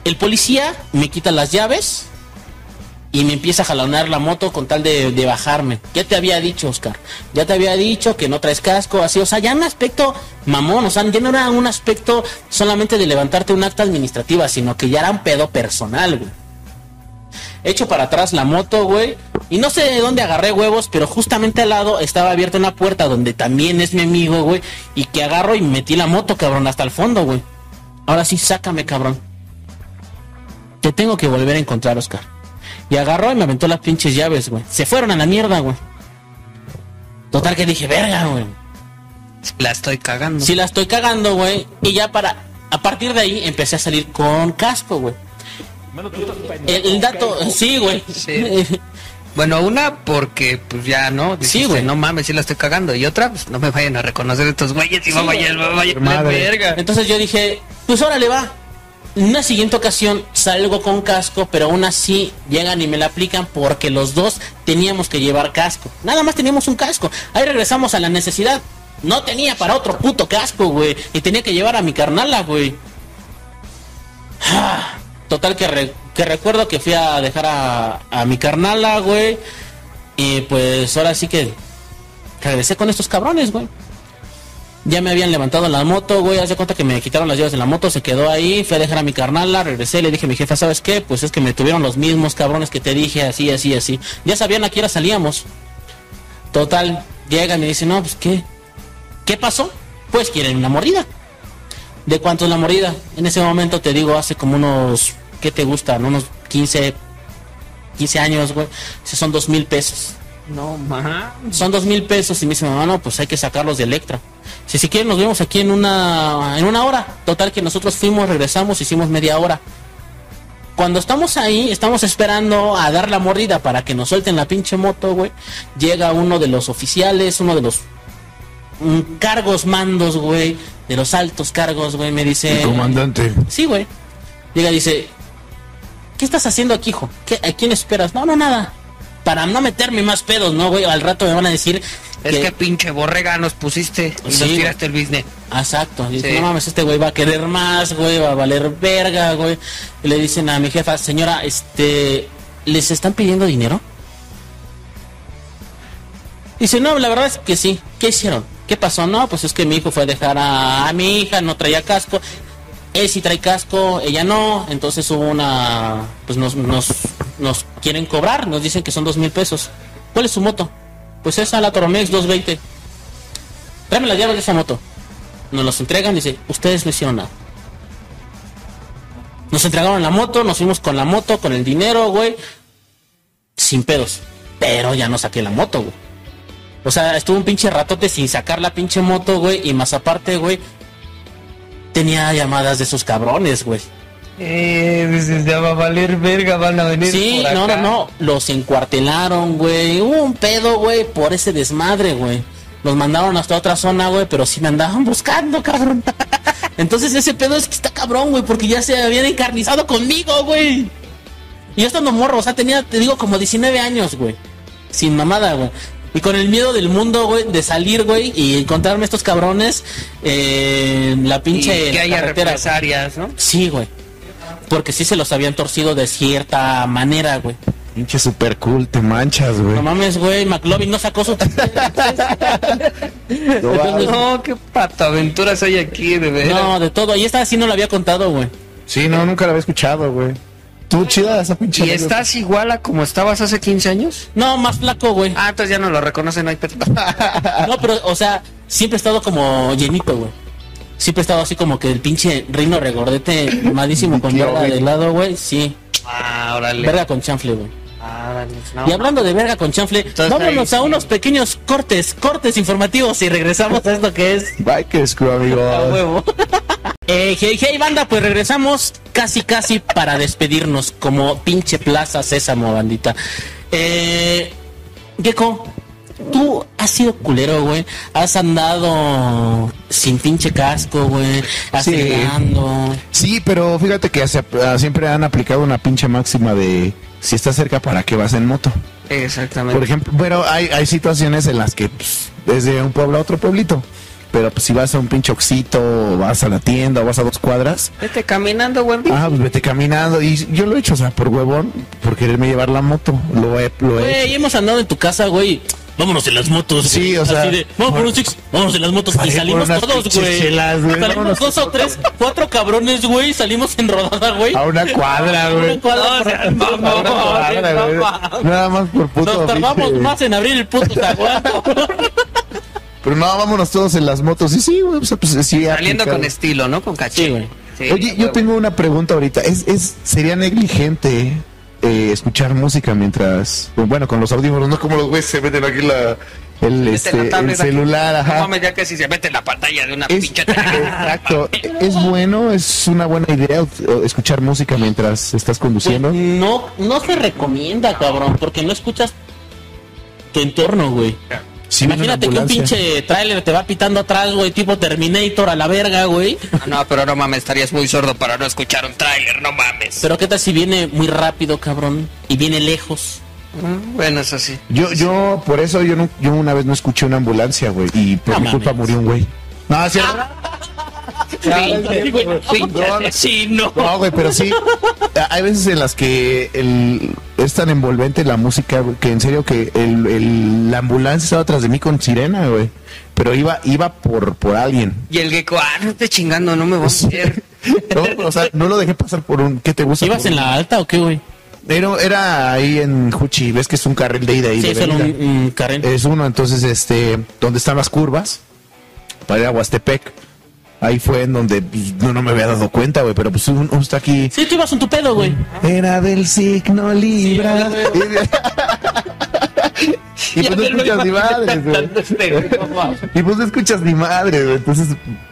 el policía me quita las llaves y me empieza a jalonear la moto con tal de, de bajarme. Ya te había dicho, Oscar. Ya te había dicho que no traes casco, así. O sea, ya un aspecto mamón. O sea, ya no era un aspecto solamente de levantarte un acta administrativa, sino que ya era un pedo personal, güey. Hecho para atrás la moto, güey. Y no sé de dónde agarré huevos, pero justamente al lado estaba abierta una puerta donde también es mi amigo, güey. Y que agarro y metí la moto, cabrón, hasta el fondo, güey. Ahora sí, sácame, cabrón. Te tengo que volver a encontrar, Oscar. Y agarró y me aventó las pinches llaves, güey. Se fueron a la mierda, güey. Total que dije, verga, güey. La estoy cagando. Si la estoy cagando, güey. Y ya para. A partir de ahí empecé a salir con casco, güey. El, el dato, sí, güey. Sí. Bueno, una porque pues ya no, Sí, güey. no mames, sí la estoy cagando. Y otra, pues no me vayan a reconocer estos güeyes y va a vayan, va a verga. Entonces yo dije, pues órale va. En una siguiente ocasión salgo con casco, pero aún así llegan y me la aplican porque los dos teníamos que llevar casco. Nada más teníamos un casco. Ahí regresamos a la necesidad. No tenía para otro puto casco, güey. Y tenía que llevar a mi carnala, güey. Total que, re- que recuerdo que fui a dejar a, mi carnala, güey. Y pues ahora sí que regresé con estos cabrones, güey. Ya me habían levantado la moto, güey. Haz de cuenta que me quitaron las llaves de la moto, se quedó ahí. Fui a dejar a mi carnala, regresé, le dije a mi jefa, ¿sabes qué? Pues es que me tuvieron los mismos cabrones que te dije, así, así, así. Ya sabían a qué hora salíamos. Total, llegan y dicen, no, pues qué. ¿Qué pasó? Pues quieren una mordida. ¿De cuánto es la mordida? En ese momento te digo, hace como unos, ¿qué te gustan? Unos 15, 15 años, güey. Si son dos mil pesos. No, ma. Son dos mil pesos. Y me dice, mamá, no, pues hay que sacarlos de Electra. Si si quieren nos vemos aquí en una, en una hora. Total que nosotros fuimos, regresamos, hicimos media hora. Cuando estamos ahí, estamos esperando a dar la mordida para que nos suelten la pinche moto, güey. Llega uno de los oficiales, uno de los mm, cargos mandos, güey. De los altos cargos, güey. Me dice... El comandante. Sí, güey. Llega y dice, ¿qué estás haciendo aquí, hijo? ¿Qué, ¿A quién esperas? No, no, nada. Para no meterme más pedos, ¿no, güey? Al rato me van a decir Es que pinche borrega nos pusiste y Sí, nos tiraste el business. Exacto. Sí. no mames, este güey va a querer más, güey, va a valer verga, güey. Y le dicen a mi jefa, señora, este, ¿les están pidiendo dinero? Dice, no, la verdad es que sí. ¿Qué hicieron? ¿Qué pasó? No, pues es que mi hijo fue a dejar a, a mi hija, no traía casco. Él sí trae casco, ella no. Entonces hubo una, pues nos, nos, nos quieren cobrar, nos dicen que son dos mil pesos. ¿Cuál es su moto? Pues esa, la Toromex 220. Tráeme las llaves de esa moto. Nos los entregan y dice, ustedes no hicieron nada. Nos entregaron la moto, nos fuimos con la moto, con el dinero, güey. Sin pedos. Pero ya no saqué la moto, güey. O sea, estuvo un pinche ratote sin sacar la pinche moto, güey. Y más aparte, güey, tenía llamadas de esos cabrones, güey. Eh, ya va a valer verga, van a venir. Sí, por no, no, no. Los encuartelaron, güey. Hubo un pedo, güey, por ese desmadre, güey. Los mandaron hasta otra zona, güey, pero sí me andaban (laughs) buscando, cabrón. (laughs) Entonces ese pedo es que está cabrón, güey, porque ya se habían encarnizado conmigo, güey. Y yo estando morro, o sea, tenía, te digo, como 19 años, güey. Sin mamada, güey. Y con el miedo del mundo, güey, de salir, güey, y encontrarme estos cabrones eh, en la Y pinche que haya carretera. represalias, ¿no? Sí, güey. Porque sí se los habían torcido de cierta manera, güey. Pinche super cool, te manchas, güey. No mames, güey, McLovin no sacó su... (laughs) Entonces, No, qué pataventuras hay aquí, de no, de todo. Y esta sí no la había contado, güey. Sí, no, nunca la había escuchado, güey. Tú chida esa pinche. ¿Y estás igual a como estabas hace 15 años? No, más flaco, güey. Ah, entonces ya no lo reconocen, no hay. (laughs) No, pero, o sea, siempre he estado como llenito, güey. Siempre he estado así como que el pinche reino regordete malísimo con verga de lado, güey. Sí, Ah, órale. verga con chanfle, güey. Ah, no. Y hablando de verga con chanfle, Entonces, vámonos ahí a sí. unos pequeños cortes, cortes informativos y regresamos a esto que es Bikers Crew, A amigos. huevo. (laughs) Eh, hey, hey, banda, pues regresamos casi, casi para despedirnos como pinche Plaza Sésamo, bandita. Eh, Gecko, tú has sido culero, güey. Has andado sin pinche casco, güey. Sí. Sí, pero fíjate que hace- ah, siempre han aplicado una pinche máxima de si estás cerca, ¿para qué vas en moto? Exactamente. Por ejemplo, pero hay, hay situaciones en las que pues, desde un pueblo a otro pueblito. Pero pues si vas a un pinche oxito, o vas a la tienda, o vas a dos cuadras, Vete caminando, güey. ah, pues vete caminando. Y yo lo he hecho, o sea, por huevón, por quererme llevar la moto. Lo he, lo he hecho. Güey, hemos andado en tu casa, güey. Vámonos en las motos. Sí, güey. o sea, Así de, vamos por un six, vámonos en las motos. Y salimos todos, güey. chelas, güey, Salimos vámonos. dos o tres, cuatro cabrones, güey. Salimos en rodada, güey. A una cuadra, güey. Una cuadra No, por- seas mamón, A una cuadra, no. Nada más por puto. Nos tardamos más en abrir el puto zaguán. Pero no, vámonos todos en las motos. Y sí, güey, pues sí. Saliendo aplicado. con estilo, ¿no? Con caché. Sí, güey. Sí, Oye, yo huevo. tengo una pregunta ahorita. ¿Es, es, ¿Sería negligente eh, escuchar música mientras... Bueno, con los audífonos, no como los güeyes se meten aquí la, el, este, el aquí. celular, No ajá. mames, ya que si se mete en la pantalla de una Es, pinche (laughs) exacto. (laughs) ¿Es bueno? ¿Es una buena idea escuchar música mientras estás conduciendo? Pues, no, no se recomienda, cabrón, porque no escuchas tu entorno, güey. Imagínate que un pinche tráiler te va pitando atrás, güey, tipo Terminator a la verga, güey. No, pero no mames, estarías muy sordo para no escuchar un tráiler, no mames. Pero qué tal si viene muy rápido, cabrón, y viene lejos. Mm, Bueno, eso sí. Yo, yo, por eso yo, no, yo una vez no escuché una ambulancia, güey. Y por No mi culpa murió un güey. No, sí, Pinche asesino. No, güey, pero sí. Hay veces en las que el, es tan envolvente la música, güey, que en serio que el, el- la ambulancia estaba atrás de mí con sirena, güey. Pero iba, iba por, por alguien. Y el gecko, ah, no esté chingando, no me voy a meter. (laughs) No, o sea, no lo dejé pasar por un. ¿Qué te gusta? ¿Ibas en un- la alta o qué, güey? Era, era ahí en Juchi, ves que es un carril de ida y Sí, de solo un carril. Es uno, entonces, este, donde están las curvas, para ir a Huastepec. Ahí fue en donde pues, no, no me había dado cuenta, güey, pero pues uno, uno está aquí. Sí, tú ibas en tu pedo, güey. Era del signo Libra. (laughs) Y pues no escuchas ni madre, güey. Y pues no escuchas ni madre, güey. Entonces,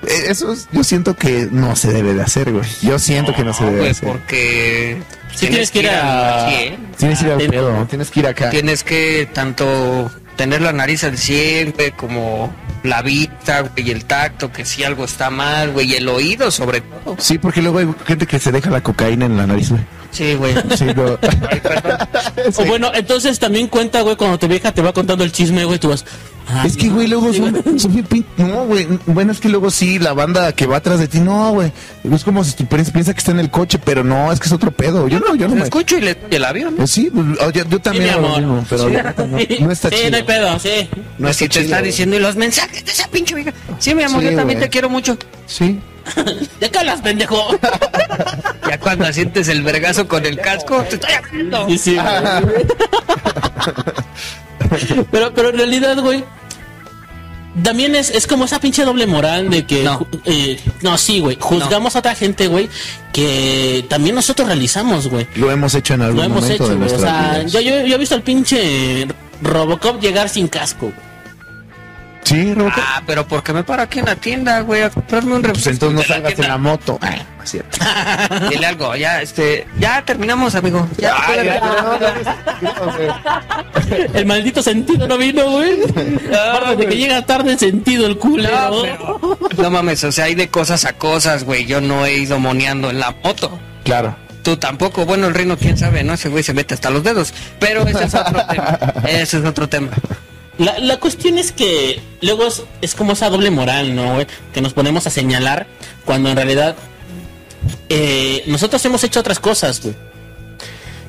eh, eso es- yo siento que no se debe de hacer, güey. Yo siento que no se debe de güey, hacer. porque Sí tienes que ir a- 100. Tienes que ir al pedo, tienes que ir acá. Tienes que tanto tener la nariz al 100, güey, como la vista, güey, y el tacto, que si algo está mal, güey, y el oído sobre todo. Sí, porque luego hay gente que se deja la cocaína en la nariz, güey. Sí, güey. Sí, no. (laughs) O bueno, entonces también cuenta, güey, cuando tu vieja te va contando el chisme, güey, tú vas. "Ay, Es que, güey, luego son, son bien pin- No, güey. Bueno, es que luego sí, la banda que va atrás de ti, no, güey. Es como si tu pens- piensa que está en el coche, pero no, es que es otro pedo. Yo no, yo no Lo me. escucho y le y el avión. Pues sí, pues, oh, yo, yo también lo amor. mismo, pero Sí. no, no está sí, chido. no hay pedo, sí. No si te chido, está diciendo y los mensajes de esa pinche vieja. Sí, mi amor, Sí, yo también te quiero mucho. Sí. (laughs) ¿De qué hablas, pendejo? (laughs) Ya cuando sientes el vergazo con el casco, te estoy hablando. Sí, sí. (laughs) (laughs) pero, pero en realidad, güey. También es, es como esa pinche doble moral de que. No. eh, no, sí, güey. Juzgamos a otra gente, güey. Que también nosotros realizamos, güey. Lo hemos hecho en algún Lo hemos momento hecho, de güey. O sea, yo, yo, yo he visto al pinche Robocop llegar sin casco. güey. Sí, Roberto. Ah, pero ¿por qué me paro aquí en la tienda, güey, a comprarme un pues refresco? entonces no salgas en la moto. Ay, no es cierto. (laughs) Dile algo, ya, este, ya terminamos, amigo. Ya, Ay, no, no, no, El maldito sentido no vino, güey. Aparte de que llega tarde sentido el culo. No, pero- no mames, o sea, hay de cosas a cosas, güey. Yo no he ido moneando en la moto. Claro. Tú tampoco. Bueno, el reino, quién sabe, ¿no? Ese güey se mete hasta los dedos. Pero ese es otro (laughs) tema. Ese es otro tema. La, la cuestión es que luego es, es como esa doble moral, ¿no, güey? Que nos ponemos a señalar cuando en realidad eh, nosotros hemos hecho otras cosas, güey.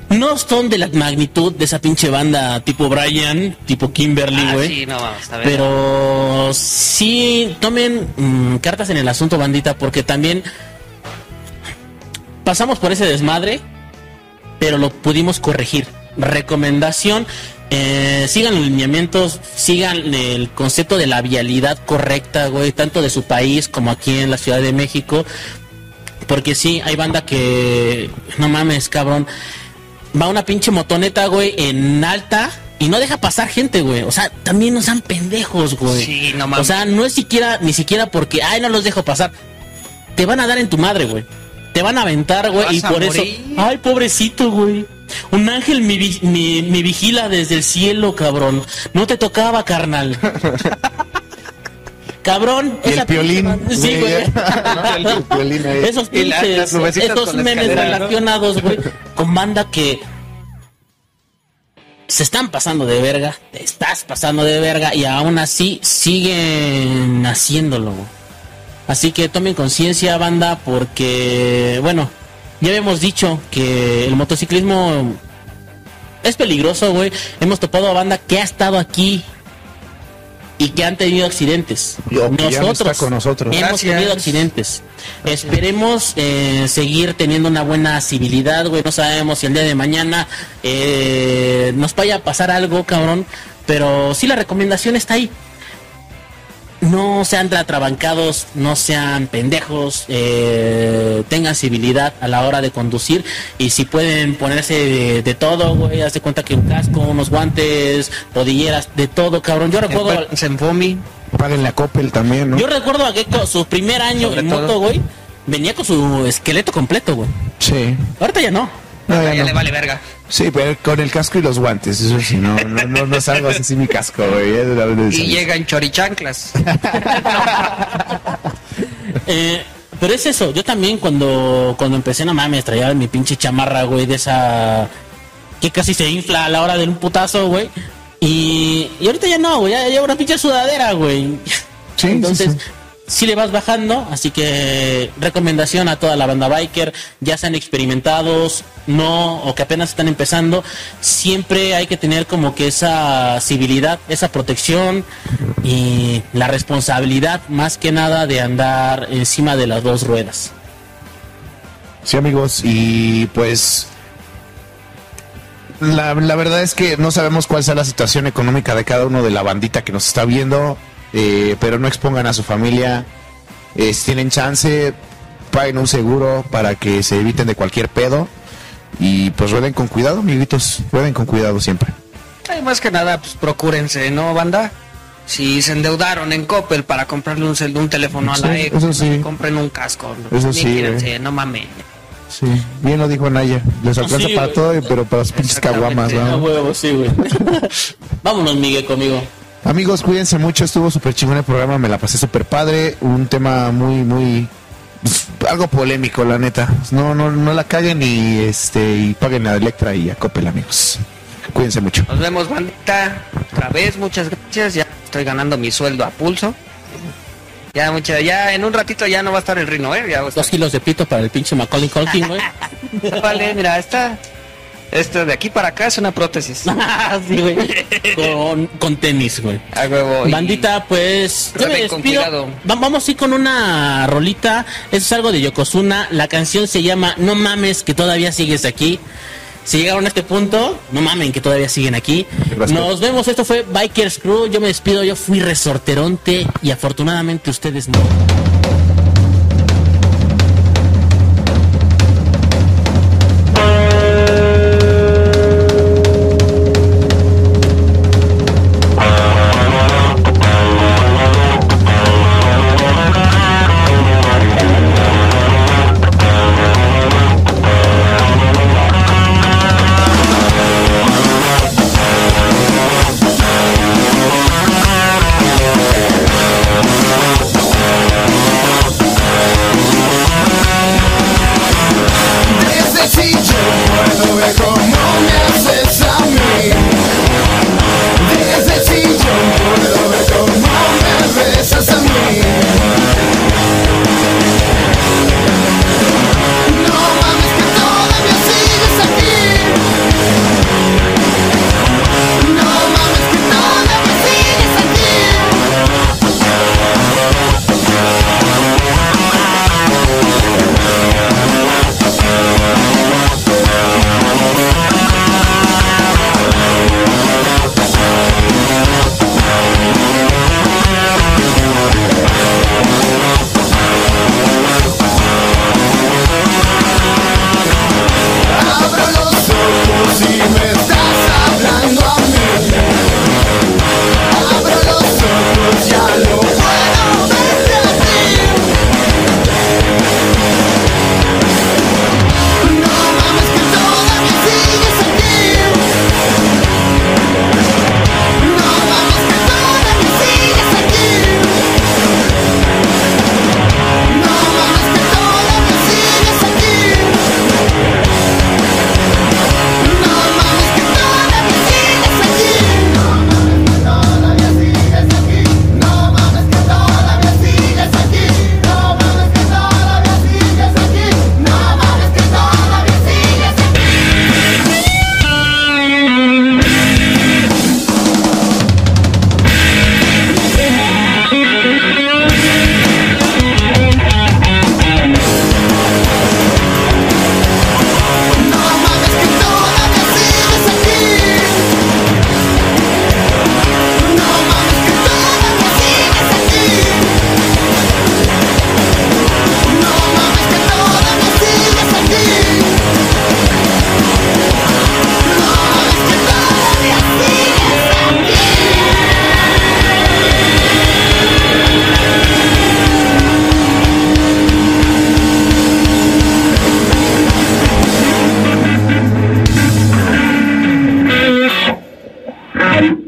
No son de la magnitud de esa pinche banda tipo Brian, tipo Kimberly, Ah, güey. sí, no vamos, a ver. Pero sí tomen mm, cartas en el asunto, bandita, porque también pasamos por ese desmadre, pero lo pudimos corregir. Recomendación, eh, sigan los lineamientos, sigan el concepto de la vialidad correcta, güey, tanto de su país como aquí en la Ciudad de México. Porque sí, hay banda que, no mames, cabrón, va una pinche motoneta, güey, en alta y no deja pasar gente, güey. O sea, también no sean pendejos, güey. Sí, no mames. O sea, no es siquiera, ni siquiera porque, ay, no los dejo pasar. Te van a dar en tu madre, güey. Te van a aventar, güey, y por eso, ay, pobrecito, güey. Un ángel me, vi- me- me vigila desde el cielo, cabrón. No te tocaba, carnal. (laughs) cabrón. Y el piolín. pinche- Sí, güey. No, (laughs) el piolín ahí. Esos pinches, las esos memes relacionados, güey, con banda que se están pasando de verga, te estás pasando de verga y aún así siguen haciéndolo. Así que tomen conciencia, banda, porque, bueno, ya habíamos dicho que el motociclismo es peligroso, güey. Hemos topado a banda que ha estado aquí y que han tenido accidentes. Y- o que ya no está con nosotros. hemos Gracias. tenido accidentes. Esperemos eh, seguir teniendo una buena civilidad, güey. No sabemos si el día de mañana eh, nos vaya a pasar algo, cabrón. Pero sí la recomendación está ahí. No sean atrabancados, no sean pendejos, eh, tengan civilidad a la hora de conducir y si pueden ponerse de, de todo, güey, haz de cuenta que un casco, unos guantes, rodilleras, de todo, cabrón. Yo recuerdo, Se enfomi. Paguen la Coppel también, ¿no? yo recuerdo a Gecko, su primer año Sobre en todo. moto, güey, venía con su esqueleto completo, güey. Sí. Ahorita ya no. No, ya ya no. le vale verga. Sí, pero con el casco y los guantes, eso sí, no, no, no, no salgo así sin mi casco, güey. Y salir. llegan chorichanclas. (laughs) Eh, pero es eso, yo también cuando, cuando empecé, no mames, traía mi pinche chamarra, güey, de esa que casi se infla a la hora de un putazo, güey. Y, y ahorita ya no, güey, ya llevo una pinche sudadera, güey. Sí, Entonces, sí, sí, le vas bajando, así que recomendación a toda la banda biker, ya sean experimentados, no, o que apenas están empezando, siempre hay que tener como que esa civilidad, esa protección y la responsabilidad más que nada de andar encima de las dos ruedas. Sí, amigos, y pues la, la verdad es que no sabemos cuál sea la situación económica de cada uno de la bandita que nos está viendo, eh, pero no expongan a su familia. Eh, si tienen chance, paguen un seguro para que se eviten de cualquier pedo. Y pues rueden con cuidado, amiguitos, rueden con cuidado siempre. Ay, más que nada, pues procúrense, ¿no, banda? Si se endeudaron en Coppel para comprarle un, un teléfono a la ex, eso sí. compren un casco. Eso sí, güey. no mames. Sí, bien lo dijo Naya. Les alcanza Sí, para todo, pero para las pinches caguamas, A ¿no? huevo, sí, güey. (laughs) Vámonos, Miguel, conmigo. Amigos, cuídense mucho. Estuvo súper chingón el programa. Me la pasé súper padre. Un tema muy, muy. pues, algo polémico, la neta. No, no, no la caguen y este y paguen a Electra y a Coppel, amigos. Cuídense mucho. Nos vemos, bandita. Otra vez, muchas gracias. Ya estoy ganando mi sueldo a pulso. Ya, mucha, ya en un ratito ya no va a estar el rino, ¿eh? Ya va a estar- Dos kilos de pito para el pinche Macaulay Culkin, güey. (laughs) Vale, mira, esta. Esto de aquí para acá es una prótesis. (laughs) sí, güey. Con, con tenis, güey. A huevo. Bandita, pues yo me despido. vamos a ir con una rolita. Eso es algo de Yokozuna. La canción se llama No mames que todavía sigues aquí. Si llegaron a este punto, no mamen que todavía siguen aquí. Gracias. Nos vemos. Esto fue Bikers Crew. Yo me despido. Yo fui resorteronte y afortunadamente ustedes no.